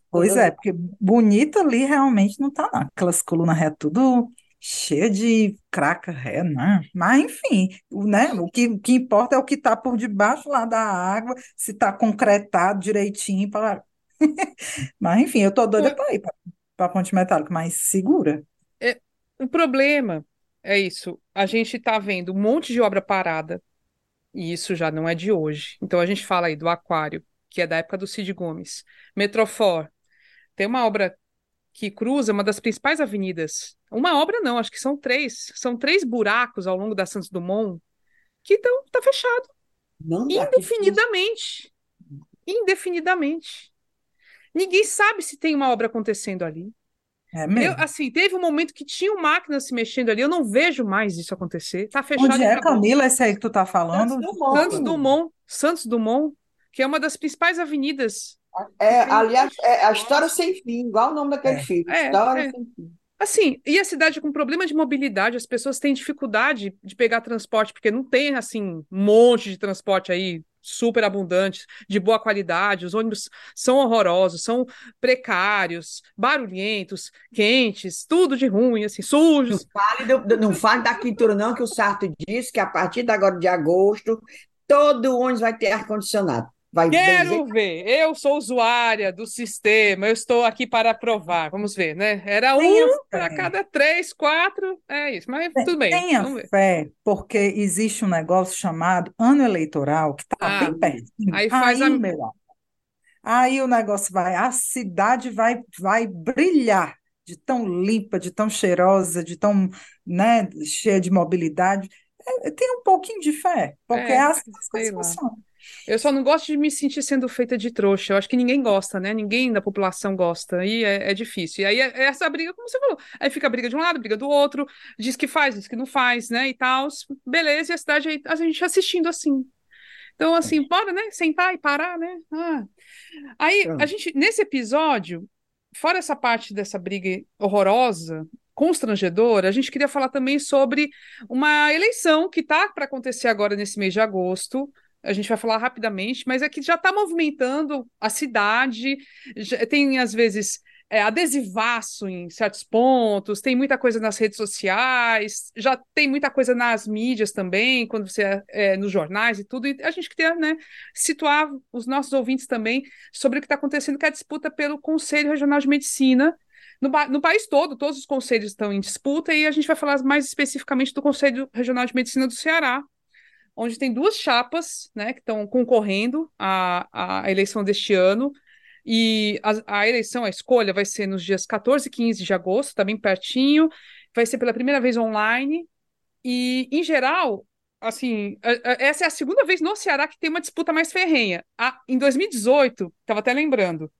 Pois é, porque bonito ali realmente não tá, não. Aquelas colunas retas tudo cheia de craca ré, né? Mas enfim, né? O que, o que importa é o que está por debaixo lá da água, se está concretado direitinho para. mas enfim, eu tô doida para ir para a ponte metálica, mas segura. É, o problema é isso. A gente está vendo um monte de obra parada e isso já não é de hoje. Então a gente fala aí do Aquário, que é da época do Cid Gomes. Metrofor, tem uma obra que cruza uma das principais avenidas. Uma obra não, acho que são três. São três buracos ao longo da Santos Dumont que estão tá fechado. Não indefinidamente. Indefinidamente. Ninguém sabe se tem uma obra acontecendo ali. É mesmo? Eu, assim, teve um momento que tinha máquinas se mexendo ali, eu não vejo mais isso acontecer. Tá fechado. Onde é, Camila, esse aí que tu tá falando? Santos Dumont, Santos Dumont, Santos Dumont, que é uma das principais avenidas. É, aliás, é a história sem fim, igual o nome daquele É. filme. É, História é. sem fim. Assim, e a cidade com problema de mobilidade, as pessoas têm dificuldade de pegar transporte, porque não tem, assim, um monte de transporte aí super abundantes, de boa qualidade, os ônibus são horrorosos, são precários, barulhentos, quentes, tudo de ruim, assim, Não sujos. fale, do- do- não fale da quintura, não, que o Sarto disse que a partir de agora de agosto, todo ônibus vai ter ar-condicionado. Vai Quero benzer- ver, eu sou usuária do sistema, eu estou aqui para provar, vamos ver, né? Era Tenha um para cada três, quatro, é isso, mas tudo bem, Tenha fé, porque existe um negócio chamado ano eleitoral, que está Ah, bem pertinho. aí faz a- Aí, meu amor, aí o negócio vai, a cidade vai, vai brilhar de tão limpa, de tão cheirosa, de tão, né, cheia de mobilidade. É, tem um pouquinho de fé, porque É, é assim que as sei coisas funcionam. Eu só não gosto de me sentir sendo feita de trouxa. Eu acho que ninguém gosta, né? Ninguém da população gosta. E é, é difícil. E aí é- é essa briga, como você falou. Aí fica a briga de um lado, briga do outro, diz que faz, diz que não faz, né? E tal. Beleza, e a cidade aí, a gente assistindo assim. Então, assim, bora, né? Sentar e parar, né? Ah. Aí, a Pronto. gente, nesse episódio, fora essa parte dessa briga horrorosa, constrangedora, a gente queria falar também sobre uma eleição que tá para acontecer agora nesse mês de agosto. A gente vai falar rapidamente, mas é que já está movimentando a cidade, tem às vezes é, adesivaço em certos pontos, tem muita coisa nas redes sociais, já tem muita coisa nas mídias também, quando você é, é, nos jornais e tudo, e a gente queria, né, situar os nossos ouvintes também sobre o que está acontecendo, que é a disputa pelo Conselho Regional de Medicina. No, no país todo, todos os conselhos estão em disputa, e a gente vai falar mais especificamente do Conselho Regional de Medicina do Ceará, onde tem duas chapas né, que estão concorrendo à, à eleição deste ano. E a, a, eleição, a escolha, vai ser nos dias 14 e 15 de agosto, tá bem pertinho. Vai ser pela primeira vez online. E, em geral, assim, essa é a segunda vez no Ceará que tem uma disputa mais ferrenha. A, em 2018, estava até lembrando,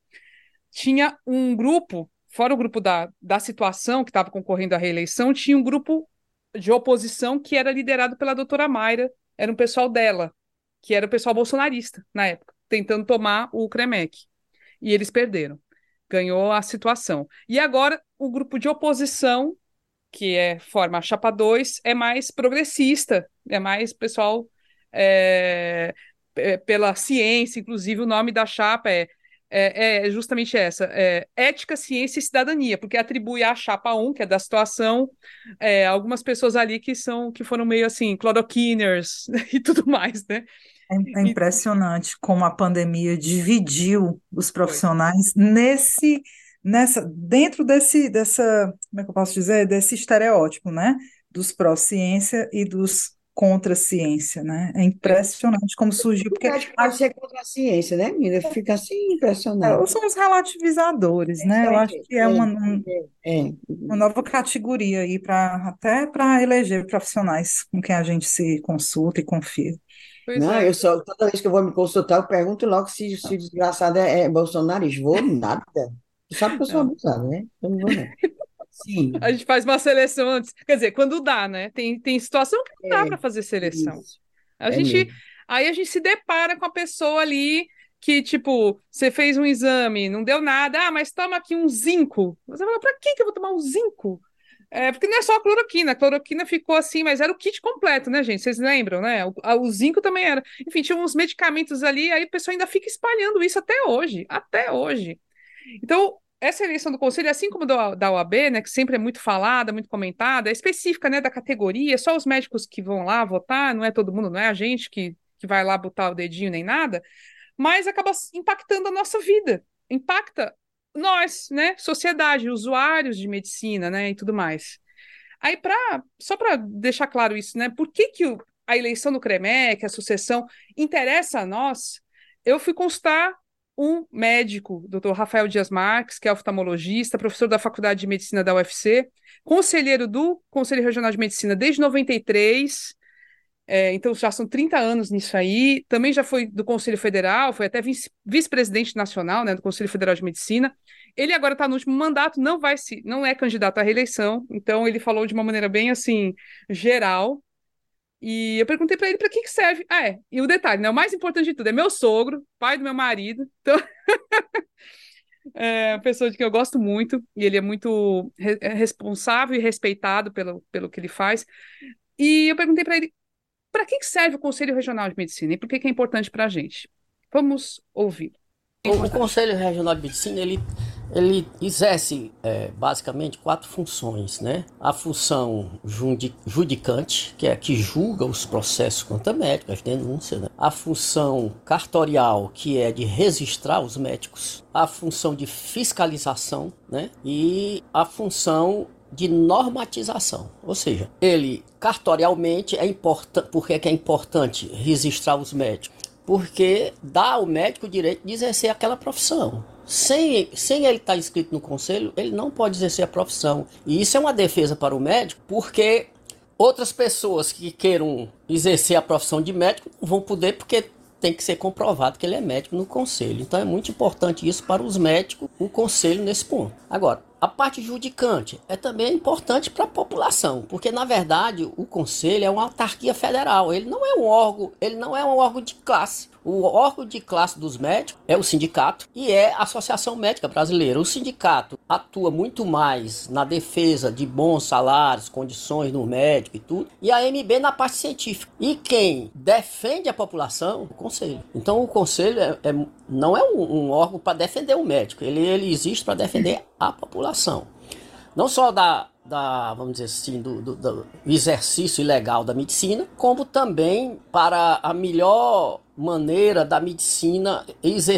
tinha um grupo, fora o grupo da, da situação que estava concorrendo à reeleição, tinha um grupo de oposição que era liderado pela doutora Mayra, era um pessoal dela, que era o pessoal bolsonarista na época, tentando tomar o Kremek. E eles perderam. Ganhou a situação. E agora o grupo de oposição, que é forma a chapa 2, é mais progressista, é mais pessoal é, pela ciência, inclusive o nome da chapa é é, é, justamente essa, é, ética, ciência e cidadania, porque atribui à chapa 1, que é da situação, é, algumas pessoas ali que são que foram meio assim, cloroquiners e tudo mais, né? É, é impressionante e... como a pandemia dividiu os profissionais Foi. nesse nessa dentro desse dessa, como é que eu posso dizer, desse estereótipo, né? Dos pró-ciência e dos contra a ciência, né? É impressionante como surgiu. Porque pode ser contra a ciência, né, menina? Fica assim impressionante. É, são os relativizadores, né? Eu acho que é uma, um, é. uma nova categoria aí para até para eleger profissionais com quem a gente se consulta e confia. Pois não, é. eu só, toda vez que eu vou me consultar, eu pergunto logo se, se o desgraçado é, é bolsonarista. Vou nada. Tu sabe que eu sou abusado, né? Eu não vou, não. Sim. A gente faz uma seleção antes. Quer dizer, quando dá, né? Tem, tem situação que não dá é, para fazer seleção. Isso. A é gente, mesmo. aí a gente se depara com a pessoa ali que, tipo, você fez um exame, não deu nada, ah, mas toma aqui um zinco. Você fala, para que eu vou tomar um zinco? É, porque não é só a cloroquina, a cloroquina ficou assim, mas era o kit completo, né, gente? Vocês lembram, né? O, a, o zinco também era. Enfim, tinha uns medicamentos ali, aí a pessoa ainda fica espalhando isso até hoje, até hoje. Então, essa eleição do conselho, assim como do, da OAB, né, que sempre é muito falada, muito comentada, é específica, né, da categoria, só os médicos que vão lá votar, não é todo mundo, não é a gente que, que vai lá botar o dedinho nem nada, mas acaba impactando a nossa vida, impacta nós, né, sociedade, usuários de medicina, né, e tudo mais. Aí, pra, só para deixar claro isso, né, por que, que o, a eleição do CREMEC, a sucessão, interessa a nós, eu fui constar um médico, Dr. Rafael Dias Marques, que é oftalmologista, professor da Faculdade de Medicina da UFC, conselheiro do Conselho Regional de Medicina desde 93, é, então já são 30 anos nisso aí, também já foi do Conselho Federal, foi até vice-presidente nacional né, do Conselho Federal de Medicina. Ele agora está no último mandato, não vai se, não é candidato à reeleição, então ele falou de uma maneira bem assim geral e eu perguntei para ele para que, que serve. Ah, é. E o detalhe, né? O mais importante de tudo é meu sogro, pai do meu marido. Então, é uma pessoa de quem eu gosto muito. E ele é muito re é responsável e respeitado pelo, pelo que ele faz. E eu perguntei para ele para que, que serve o Conselho Regional de Medicina e por que, que é importante para a gente. Vamos ouvir. O, o Conselho Regional de Medicina ele ele exerce é, basicamente quatro funções, né? A função judicante, que é a que julga os processos contra médicos, as denúncias, né? A função cartorial, que é de registrar os médicos. A função de fiscalização, né? E a função de normatização, ou seja, ele cartorialmente é importante, porque é que é importante registrar os médicos? Porque dá ao médico o direito de exercer aquela profissão sem, sem ele estar tá inscrito no conselho, ele não pode exercer a profissão. E isso é uma defesa para o médico, porque outras pessoas que queiram exercer a profissão de médico vão poder, porque tem que ser comprovado que ele é médico no conselho. Então é muito importante isso para os médicos, o conselho nesse ponto. Agora, a parte judicante é também importante para a população, porque na verdade o conselho é uma autarquia federal, ele não é um órgão, ele não é um órgão de classe. O órgão de classe dos médicos é o sindicato e é a Associação Médica Brasileira. O sindicato atua muito mais na defesa de bons salários, condições no médico e tudo, e a MB na parte científica. E quem defende a população, o conselho. Então o conselho é, é não é um, um órgão para defender o médico, ele, ele existe para defender a população. Não só da, da vamos dizer assim, do, do, do, exercício ilegal da medicina, como também para a melhor maneira da medicina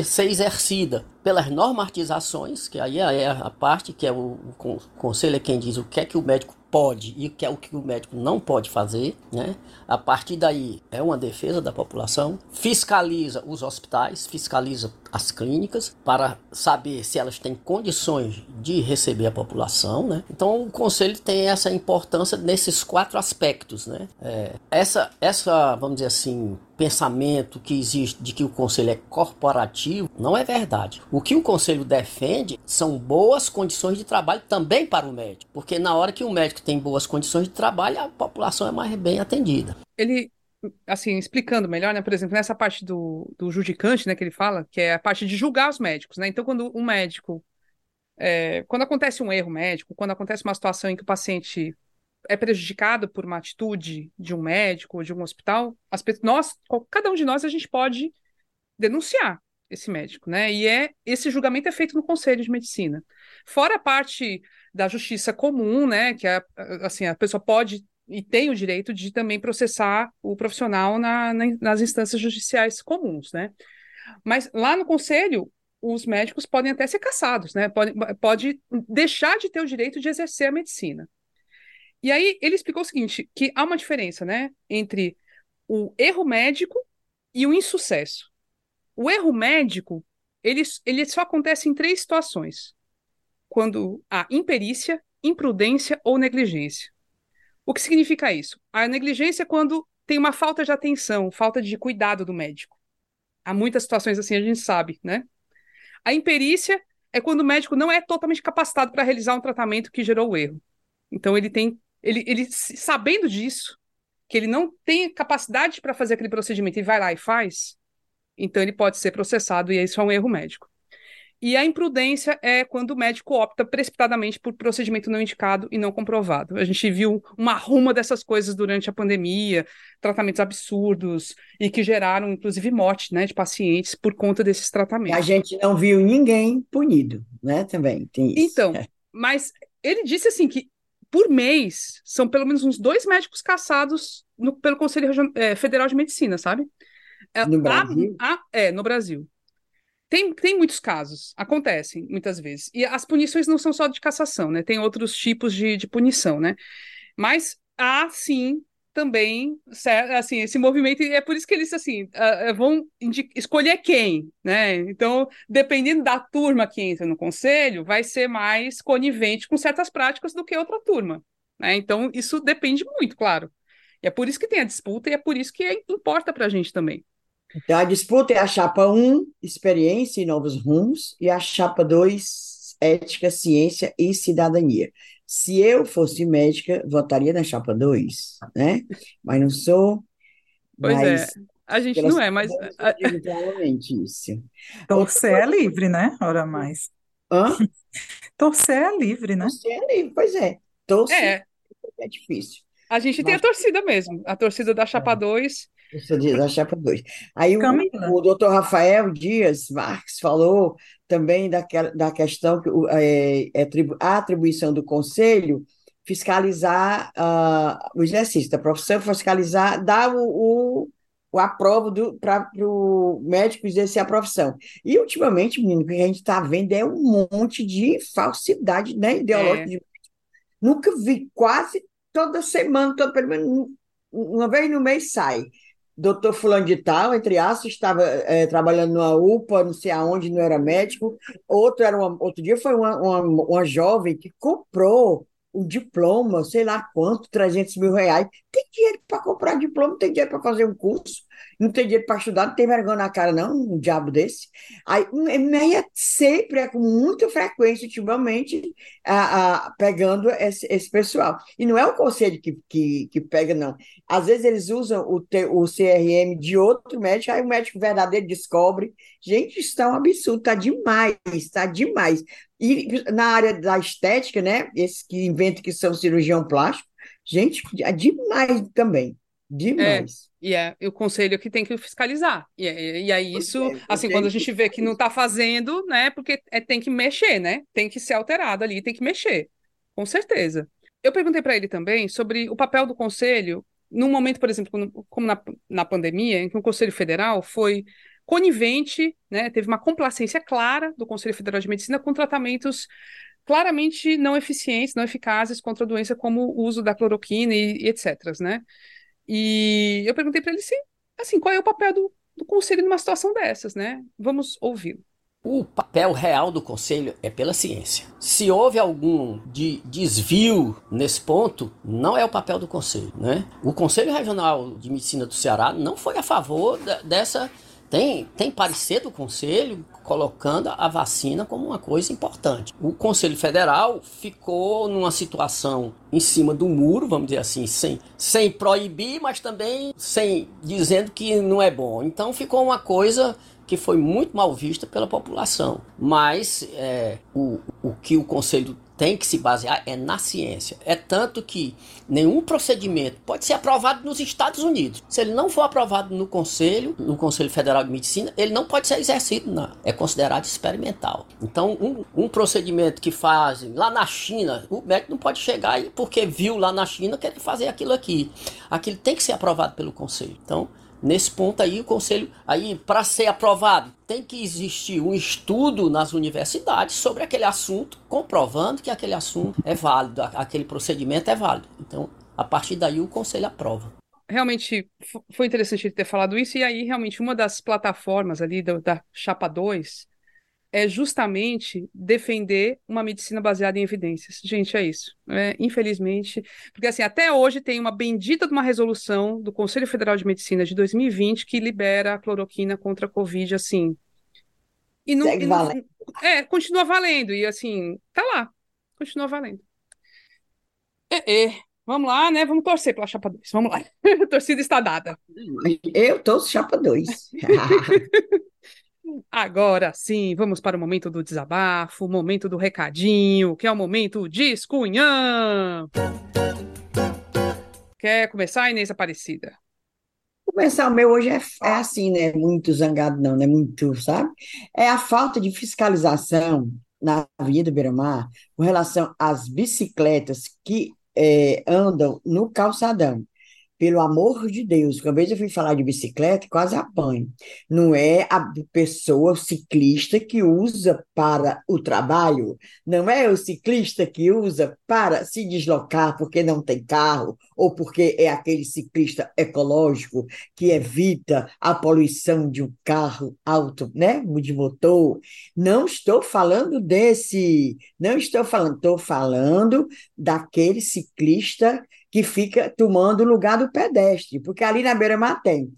ser exercida. pelas normatizações, que aí é a parte que é o, o conselho é quem diz o que é que o médico pode e o que é o que o médico não pode fazer, né? A partir daí é uma defesa da população, fiscaliza os hospitais, fiscaliza as clínicas para saber se elas têm condições de receber a população, né? Então o conselho tem essa importância nesses quatro aspectos, né? É, essa, essa, vamos dizer assim, pensamento que existe de que o conselho é corporativo não é verdade. O que o conselho defende são boas condições de trabalho também para o médico, porque na hora que o médico tem boas condições de trabalho, a população é mais bem atendida. Ele assim, explicando melhor, né? Por exemplo, nessa parte do, do judicante, né, que ele fala, que é a parte de julgar os médicos, né? Então, quando um médico. É, quando acontece um erro médico, quando acontece uma situação em que o paciente é prejudicado por uma atitude de um médico ou de um hospital, as, nós, cada um de nós, a gente pode denunciar esse médico, né? E é esse julgamento é feito no Conselho de Medicina. Fora a parte da justiça comum, né? Que é, assim, a pessoa pode e tem o direito de também processar o profissional na, na, nas instâncias judiciais comuns, né? Mas lá no conselho, os médicos podem até ser cassados, né? Pode, pode deixar de ter o direito de exercer a medicina. E aí ele explicou o seguinte, que há uma diferença, né, entre o erro médico e o insucesso. O erro médico, ele, ele só acontece em três situações. Quando há imperícia, imprudência ou negligência. O que significa isso? A negligência é quando tem uma falta de atenção, falta de cuidado do médico. Há muitas situações assim, a gente sabe, né? A imperícia é quando o médico não é totalmente capacitado para realizar um tratamento que gerou o erro. Então ele tem, ele, ele sabendo disso, que ele não tem capacidade para fazer aquele procedimento e vai lá e faz, então ele pode ser processado e isso é um erro médico. E a imprudência é quando o médico opta precipitadamente por procedimento não indicado e não comprovado. A gente viu uma ruma dessas coisas durante a pandemia, tratamentos absurdos e que geraram, inclusive, morte né, de pacientes por conta desses tratamentos. A gente não viu ninguém punido, né? Também tem isso. Então, é. mas ele disse assim que por mês são pelo menos uns dois médicos caçados no, pelo Conselho é, Federal de Medicina, sabe? É, no Brasil? A, a, é, no Brasil. Tem, tem muitos casos, acontecem muitas vezes. E as punições não são só de cassação, né? Tem outros tipos de, de punição, né? Mas há, sim, também assim esse movimento é por isso que eles assim uh, vão escolher quem né então dependendo da turma que entra no conselho vai ser mais conivente com certas práticas do que outra turma né então isso depende muito claro e é por isso que tem a disputa e é por isso que é, importa para a gente também então, a disputa é a chapa 1, experiência e novos rumos, e a chapa 2, ética, ciência e cidadania. Se eu fosse médica, votaria na chapa 2, né? Mas não sou. Pois é, mas, é, a gente não é, mas. Provavelmente isso. Torcer é livre, né? Ora mais. Hã? Torcer é livre, né? Torcer é livre, pois é. Torcer é, é difícil. A gente tem a torcida mesmo, a torcida da chapa 2 isso da chapa 2. Aí o, o doutor Rafael Dias Marques falou também daquela, da questão que é, é, a atribuição do conselho fiscalizar uh, o exercício da profissão, fiscalizar, dar o, o, o aprovo para o médico exercer a profissão. E, ultimamente, menino, o que a gente está vendo é um monte de falsidade né, ideológica. É. Nunca vi, quase toda semana, todo, pelo menos uma vez no mês sai doutor fulano de tal, entre aspas, estava é, trabalhando numa UPA, não sei aonde, não era médico. Outro, era uma, outro dia foi uma, uma, uma jovem que comprou o diploma, sei lá quanto, 300 mil reais. Tem dinheiro para comprar diploma, tem dinheiro para fazer um curso, não tem dinheiro para estudar, não tem vergonha na cara, não, um diabo desse. Aí, meia sempre, é com muita frequência, ultimamente, a, a, pegando esse, esse, pessoal. E não é o conselho que, que, que pega, não. Às vezes eles usam o, o CRM de outro médico, aí o médico verdadeiro descobre. Gente, está um absurdo, está demais, está demais. E na área da estética, né? Esses que inventam que são cirurgião plástico, gente, é demais também. Demais. É, e é o conselho que tem que fiscalizar. E, e, e aí, isso, é, assim, quando a gente vê que não está fazendo, né? Porque é, tem que mexer, né? Tem que ser alterado ali, tem que mexer. Com certeza. Eu perguntei para ele também sobre o papel do conselho num momento, por exemplo, como na, na pandemia, em que o Conselho Federal foi conivente, né, teve uma complacência clara do Conselho Federal de Medicina com tratamentos claramente não eficientes, não eficazes contra a doença, como o uso da cloroquina e, e etc. Né? E eu perguntei para ele, sim, assim, qual é o papel do, do conselho numa situação dessas, né? Vamos ouvi-lo. O papel real do conselho é pela ciência. Se houve algum de desvio nesse ponto, não é o papel do conselho, né? O Conselho Regional de Medicina do Ceará não foi a favor dessa tem, tem parecer do Conselho colocando a vacina como uma coisa importante. O Conselho Federal ficou numa situação em cima do muro, vamos dizer assim, sem, sem proibir, mas também sem dizendo que não é bom. Então ficou uma coisa que foi muito mal vista pela população. Mas é, o, o que o Conselho tem que se basear é na ciência. É tanto que nenhum procedimento pode ser aprovado nos Estados Unidos. Se ele não for aprovado no Conselho, no Conselho Federal de Medicina, ele não pode ser exercido, não. É considerado experimental. Então, um, um procedimento que fazem lá na China, o médico não pode chegar e porque viu lá na China quer fazer aquilo aqui. Aquilo tem que ser aprovado pelo Conselho. Então, Nesse ponto aí, o conselho, aí para ser aprovado, tem que existir um estudo nas universidades sobre aquele assunto, comprovando que aquele assunto é válido, aquele procedimento é válido. Então, a partir daí, o conselho aprova. Realmente foi interessante ter falado isso, e aí, realmente, uma das plataformas ali da, da Chapa 2 é justamente defender uma medicina baseada em evidências. Gente, é isso. É, infelizmente, porque assim, até hoje tem uma bendita de uma resolução do Conselho Federal de Medicina de 2020 que libera a cloroquina contra a Covid, assim. E não, e não. É, continua valendo. E assim, tá lá. Continua valendo. É, é. Vamos lá, né? Vamos torcer pela Chapa 2. Vamos lá. a torcida está dada. Eu torço Chapa 2. Agora sim, vamos para o momento do desabafo, o momento do recadinho, que é o momento de escunhã. Quer começar, Inês Aparecida? Começar o meu hoje é, é assim, né? Muito zangado, não, né? Muito, sabe? É a falta de fiscalização na via do Beira-Mar com relação às bicicletas que é, andam no calçadão pelo amor de Deus, uma vez eu fui falar de bicicleta quase apanho. Não é a pessoa, o ciclista, que usa para o trabalho, não é o ciclista que usa para se deslocar porque não tem carro, ou porque é aquele ciclista ecológico que evita a poluição de um carro alto, né, de motor. Não estou falando desse, não estou falando, estou falando daquele ciclista que fica tomando o lugar do pedestre, porque ali na beira-mar tem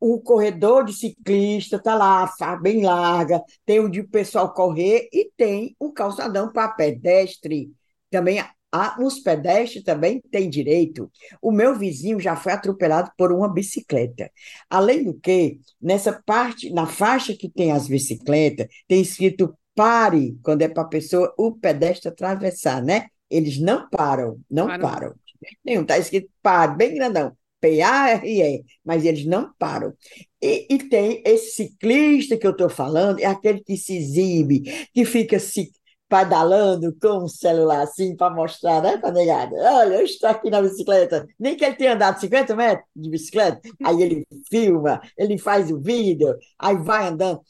o corredor de ciclista, tá lá, bem larga, tem onde o pessoal correr e tem o calçadão para pedestre. Também há, os pedestres também têm direito. O meu vizinho já foi atropelado por uma bicicleta. Além do que, nessa parte, na faixa que tem as bicicletas, tem escrito pare quando é para a pessoa, o pedestre atravessar, né? Eles não param, não param nenhum, está escrito PAR, bem grandão, P-A-R-E, mas eles não param. E, e, tem esse ciclista que eu estou falando, é aquele que se exibe, que fica se pedalando com o celular assim para mostrar, né, para negada? Olha, eu estou aqui na bicicleta. Nem que ele tenha andado 50 metros de bicicleta, aí ele filma, ele faz o vídeo, aí vai andando.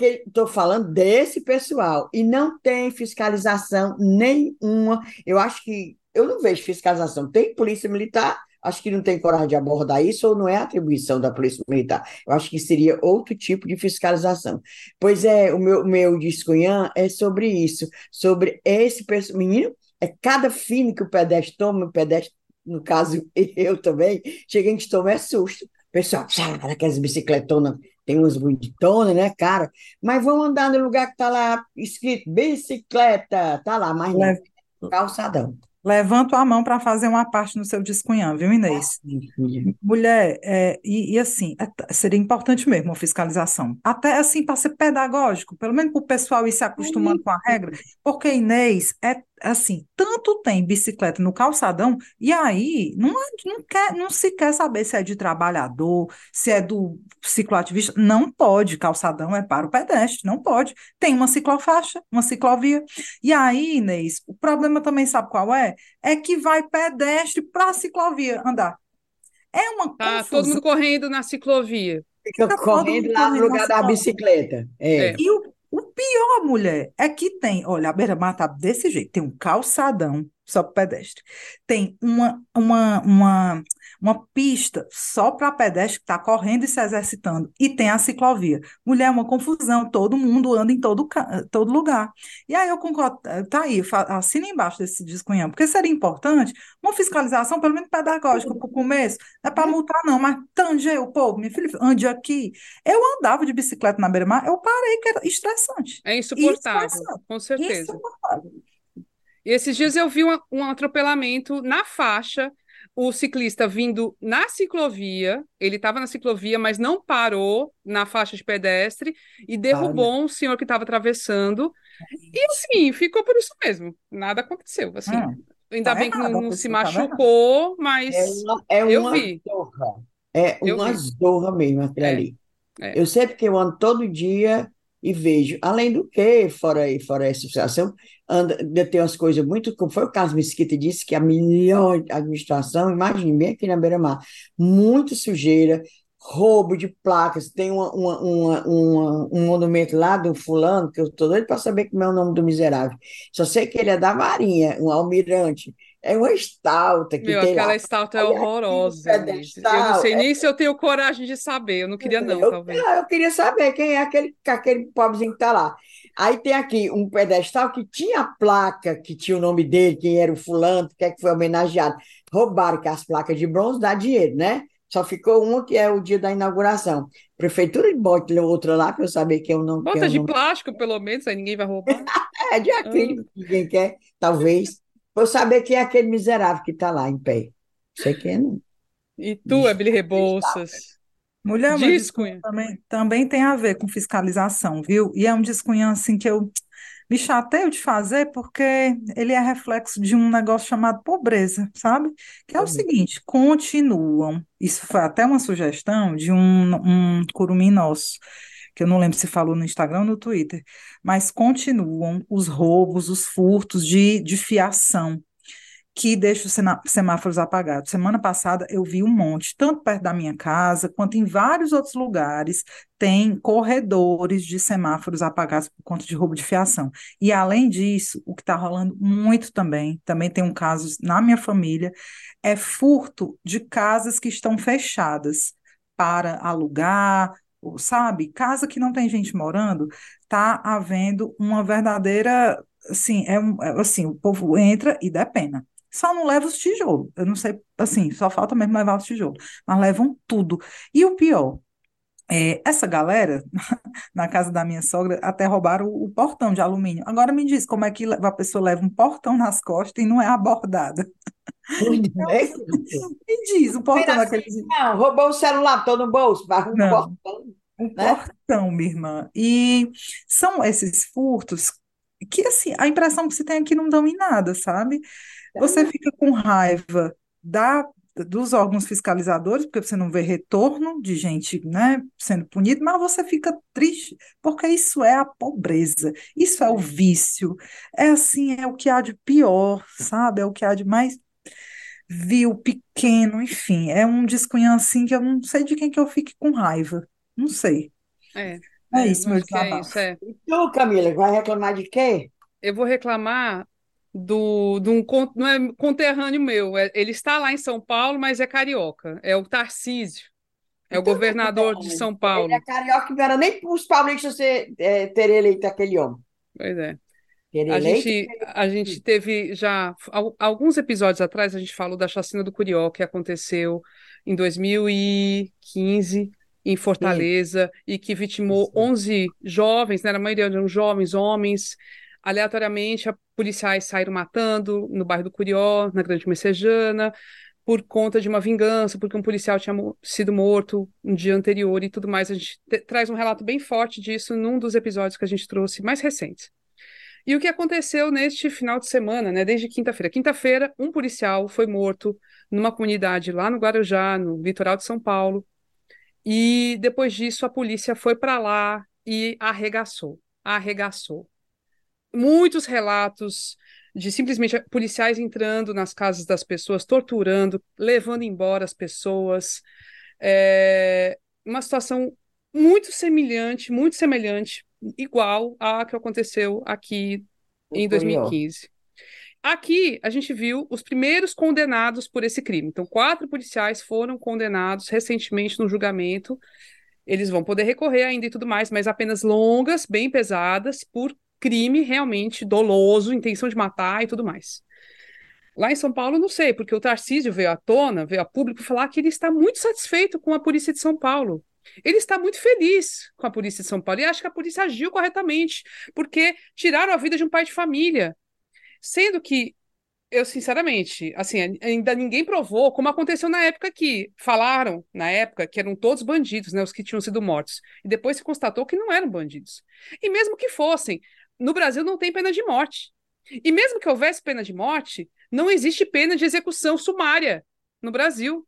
Estou falando desse pessoal e não tem fiscalização nenhuma. Eu acho que eu não vejo fiscalização. Tem polícia militar, acho que não tem coragem de abordar isso, ou não é atribuição da polícia militar. Eu acho que seria outro tipo de fiscalização. Pois é, o meu, meu discunhã é sobre isso, sobre esse menino, é cada fino que o pedestre toma, o pedestre, no caso eu também, chega a gente toma é susto. Pessoal, sabe, aquelas bicicletonas, tem uns bonitonas, né, cara? Mas vão andar no lugar que tá lá escrito bicicleta, tá lá, mas não, calçadão. Levanto a mão para fazer uma parte no seu descunhão, viu, Inês? Mulher, é, e, e, assim, é, seria importante mesmo a fiscalização. Até assim, para ser pedagógico, pelo menos para o pessoal ir se acostumando com a regra, porque Inês é assim, tanto tem bicicleta no calçadão, e aí não, não, quer, não se quer saber se é de trabalhador, se é do cicloativista, não pode, calçadão é para o pedestre, não pode. Tem uma ciclofaixa, uma ciclovia. E aí, Inês, o problema também sabe qual é? É que vai pedestre para a ciclovia andar. É uma tá, confusão. todo mundo correndo na ciclovia. Fica, Fica correndo todo lá no lugar da bicicleta. É. É. E o pior, mulher, é que tem, olha, a beira-mar tá desse jeito, tem um calçadão só para pedestre, tem uma, uma, uma, uma pista só para pedestre que está correndo e se exercitando, e tem a ciclovia. Mulher, é uma confusão, todo mundo anda em todo, todo lugar. E aí eu concordo, eh, tá aí, assina embaixo desse descunhão, porque seria importante uma fiscalização, pelo menos pedagógica, para o começo, não é para multar não, mas tanger o povo, minha filha, ande aqui. Eu andava de bicicleta na beira-mar, eu parei, que era estressante. É insuportável, Estressante. com certeza. Insuportável. E esses dias eu vi uma- um atropelamento na faixa, o ciclista vindo na ciclovia, ele estava na ciclovia, mas não parou na faixa de pedestre e derrubou um senhor que estava atravessando. E assim, ficou por isso mesmo. Nada aconteceu. Assim, Hum, ainda tá bem que errado, não, a não se errada. machucou, mas É uma, é eu uma vi. zorra. É uma zorra mesmo aquilo É, ali. é. Eu sei porque eu ando todo dia e vejo. Além do que, fora, fora essa situação, anda, tem umas coisas muito, como foi o caso Mesquita disse, que a melhor administração, imagine bem aqui na Beira-Mar, muito sujeira, roubo de placas. Tem uma, uma, uma, uma- um monumento lá do fulano, que eu estou doido para saber como é o nome do miserável. Só sei que ele é da Marinha, um almirante. É uma estalta que Meu, tem aquela lá. estátua é horrorosa, Liz. Eu não pedestal, sei é nem se eu tenho coragem de saber. Eu não queria, não, eu, talvez. eu queria saber quem é aquele, aquele pobrezinho que está lá. Aí tem aqui um pedestal que tinha a placa, que tinha o nome dele, quem era o fulano, que é que foi homenageado. Roubaram que as placas de bronze dá dinheiro, né? Só ficou uma que é o dia da inauguração. Prefeitura de bote outra lá para eu saber que eu não, que Bota eu de não. plástico, pelo menos, aí ninguém vai roubar. É de Ah, acrílico, ninguém quer, talvez. Eu saber quem é aquele miserável que está lá em pé. Não sei quem é, não. E tu, Desculpa, Rebouças? Mulher, meu Diz, descunhão Cunha. também, também tem a ver com fiscalização, viu? E é um descunhão assim que eu me chateio de fazer porque ele é reflexo de um negócio chamado pobreza, sabe? Que é o seguinte, continuam, isso foi até uma sugestão de um, um curumim nosso, que eu não lembro se falou no Instagram ou no Twitter, mas continuam os roubos, os furtos de, de fiação que deixa os semáforos apagados. Semana passada eu vi um monte, tanto perto da minha casa, quanto em vários outros lugares, tem corredores de semáforos apagados por conta de roubo de fiação. E além disso, o que está rolando muito também, também tem um caso na minha família, é furto de casas que estão fechadas para alugar, sabe? Casa que não tem gente morando, está havendo uma verdadeira, assim, é é assim, o povo entra e dá pena. Só não leva os tijolos. Eu não sei, assim, só falta mesmo levar os tijolos. Mas levam tudo. E o pior, é, essa galera, na casa da minha sogra, até roubaram o, o portão de alumínio. Agora me diz como é que a pessoa leva um portão nas costas e não é abordada. Então, é, me diz, o portão Pena daqueles. assim, não, roubou o celular, tô no bolso, vai um portão, um né? portão, minha irmã. E são esses furtos que, assim, a impressão que se tem é que não dão em nada, sabe? Você fica com raiva da, dos órgãos fiscalizadores, porque você não vê retorno de gente, né, sendo punida, mas você fica triste, porque isso é a pobreza, isso é o vício, é assim, é o que há de pior, sabe? É o que há de mais vil, pequeno, enfim, é um descunhão assim que eu não sei de quem que eu fique com raiva, não sei. É, É é, isso, meu é isso, é. E tu, Camila, vai reclamar de quê? Eu vou reclamar do, de um não é conterrâneo meu. é- ele está lá em São Paulo, mas é carioca. É o Tarcísio, é o Então, governador de São Ele Paulo. é carioca, não era nem para os paulistas ser, é, terem eleito aquele homem. Pois é. Ter A eleito, gente, a gente teve já al- alguns episódios atrás, a gente falou da chacina do Curió, que aconteceu em 2015 em Fortaleza e que vitimou Isso. 11 jovens, né? Na maioria eram jovens, homens. Aleatoriamente, a- policiais saíram matando no bairro do Curió, na Grande Messejana, por conta de uma vingança, porque um policial tinha sido morto um dia anterior e tudo mais. A gente te- traz um relato bem forte disso num dos episódios que a gente trouxe mais recentes. E o que aconteceu neste final de semana, né? Desde quinta-feira. Quinta-feira, um policial foi morto numa comunidade lá no Guarujá, no litoral de São Paulo. E depois disso, a polícia foi para lá e arregaçou. Arregaçou. Muitos relatos de simplesmente policiais entrando nas casas das pessoas, torturando, levando embora as pessoas. É, uma situação muito semelhante, muito semelhante, igual à que aconteceu aqui em 2015. Aqui a gente viu os primeiros condenados por esse crime. Então, quatro policiais foram condenados recentemente no julgamento. Eles vão poder recorrer ainda e tudo mais, mas apenas longas, bem pesadas, por crime realmente doloso, intenção de matar e tudo mais. Lá em São Paulo, não sei, porque o Tarcísio veio à tona, veio a público falar que ele está muito satisfeito com a polícia de São Paulo. Ele está muito feliz com a polícia de São Paulo e acha que a polícia agiu corretamente, porque tiraram a vida de um pai de família. Sendo que eu, sinceramente, assim, ainda ninguém provou, como aconteceu na época que falaram, na época, que eram todos bandidos, né, os que tinham sido mortos. E depois se constatou que não eram bandidos. E mesmo que fossem, no Brasil não tem pena de morte. E mesmo que houvesse pena de morte, não existe pena de execução sumária no Brasil.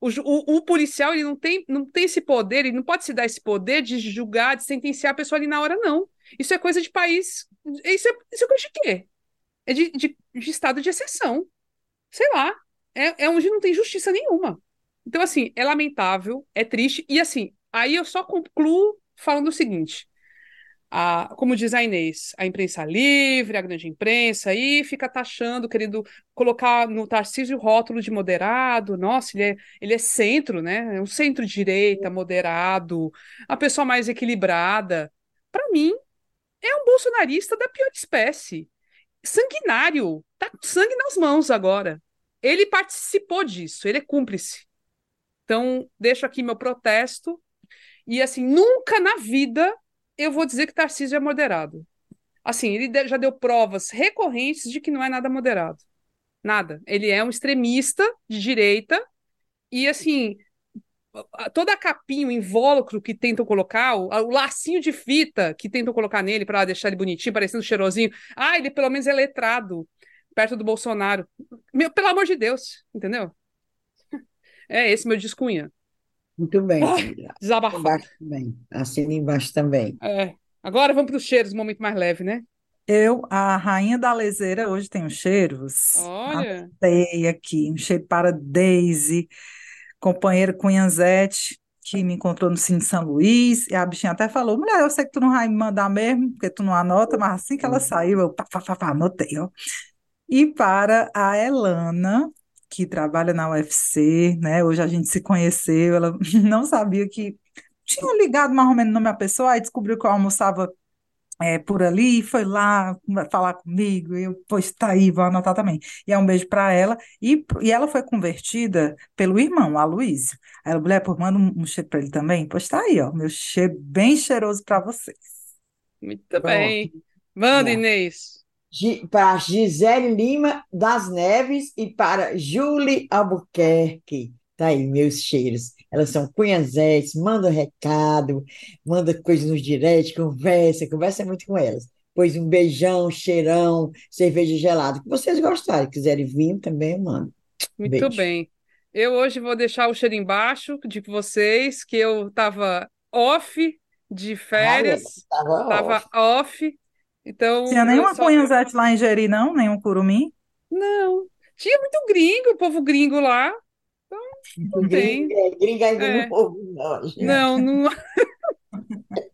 O, o, o, policial ele não tem, não tem esse poder, ele não pode se dar esse poder de julgar, de sentenciar a pessoa ali na hora, não. Isso é coisa de país. Isso é, isso é coisa de quê? é de, de, de estado de exceção. Sei lá. É, é onde não tem justiça nenhuma. Então, assim, é lamentável, é triste. E, assim, aí eu só concluo falando o seguinte. A, como diz a Inês, a imprensa livre, a grande imprensa, aí fica taxando, querendo colocar no Tarcísio o rótulo de moderado. Nossa, ele é, ele é centro, né? É um centro-direita, moderado, a pessoa mais equilibrada. Para mim, é um bolsonarista da pior espécie sanguinário, tá com sangue nas mãos agora. Ele participou disso, ele é cúmplice. Então, deixo aqui meu protesto. E assim, nunca na vida eu vou dizer que Tarcísio é moderado. Assim, ele já deu provas recorrentes de que não é nada moderado. Nada. Ele é um extremista de direita e assim, toda a capinha, o invólucro que tentam colocar, o, lacinho de fita que tentam colocar nele para deixar ele bonitinho, parecendo cheirosinho. Ah, ele pelo menos é letrado, perto do Bolsonaro. Meu, pelo amor de Deus, entendeu? É esse meu descunha. Muito bem. Ah, desabafado. Embaixo também. Assina embaixo também. É. Agora vamos para os cheiros, um momento mais leve, né? Eu, a rainha da lezeira, hoje tenho cheiros. Olha. Anotei aqui, um cheiro para Daisy, companheira Cunhanzete, que me encontrou no Cine São Luís, e a bichinha até falou, mulher, eu sei que tu não vai me mandar mesmo, porque tu não anota, mas assim que ela saiu, eu pá, pá, pá, pá, anotei, ó. E para a Elana, que trabalha na UFC, né, hoje a gente se conheceu, ela não sabia que tinha ligado mais ou menos no minha pessoa, aí descobriu que eu almoçava é, por ali, foi lá falar comigo, e eu, pois tá aí, vou anotar também. E é um beijo para ela. E, e ela foi convertida pelo irmão, Aloysio. Aí ela, mulher, por manda um, um cheiro para ele também. Pois tá aí, ó, meu cheiro bem cheiroso para vocês. Muito Pronto. bem. Manda, Inês. Para Gisele Lima das Neves e para Julie Albuquerque. Tá aí, meus cheiros. Elas são cunhazetes, manda recado, manda coisas nos direct, conversa, conversa muito com elas. Pois um beijão, cheirão, cerveja gelada. Que vocês gostarem, quiserem vinho também, eu mando. Muito Beijo. bem. Eu hoje vou deixar o cheiro embaixo de vocês, que eu estava off de férias. Estava Tava off. off. Então. Tinha eu nenhuma só- cunhazete lá em Jeri, não? Nenhum curumim? Não. Tinha muito gringo, povo gringo lá. Não tem. Gringa, gringa ainda É. não ouve, não. gente. Não, não.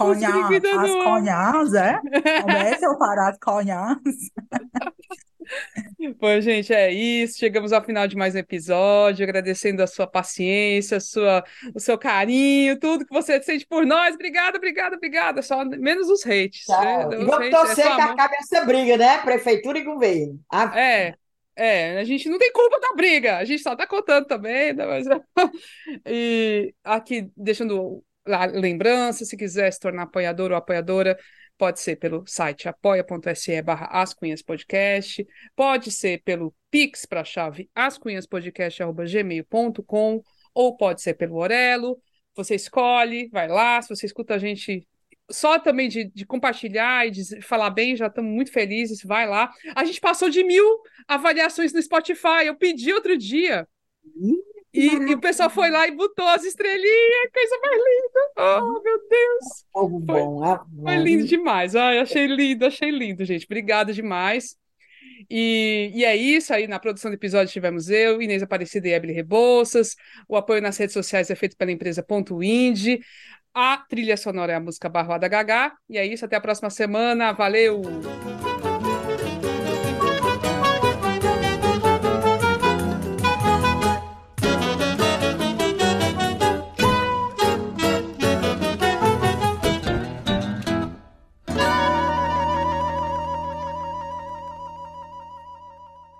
Ainda as conhas, é? Comece a parar as conhas. Bom, gente, é isso. Chegamos ao final de mais um episódio, agradecendo a sua paciência, a sua, o seu carinho, tudo que você sente por nós. Obrigada, obrigada, obrigada. Só menos os hates. né? E Os vamos hates é torcer só que acabe essa briga, né? Prefeitura e governo. A- É, é, a gente não tem culpa da briga, a gente só tá contando também, né, mas... E aqui, deixando a lembrança, se quiser se tornar apoiador ou apoiadora, pode ser pelo site apoia.se barra ascunhaspodcast, pode ser pelo Pix para a chave ascunhaspodcast.gmail.com ou pode ser pelo Orelo, você escolhe, vai lá, se você escuta a gente só também de, de compartilhar e de falar bem, já estamos muito felizes, vai lá. A gente passou de mil avaliações no Spotify, eu pedi outro dia. E, e o pessoal foi lá e botou as estrelinhas, coisa mais linda. Oh, meu Deus! Povo Foi- bom. ah, Foi lindo demais. Ai, achei lindo, achei lindo, gente. Obrigada demais. E, e é isso aí. Na produção do episódio tivemos eu, Inês Aparecida e Ebele Rebouças. O apoio nas redes sociais é feito pela empresa Ponto Indie. A trilha sonora é a música Barroada Gagá. E é isso, até a próxima semana. Valeu!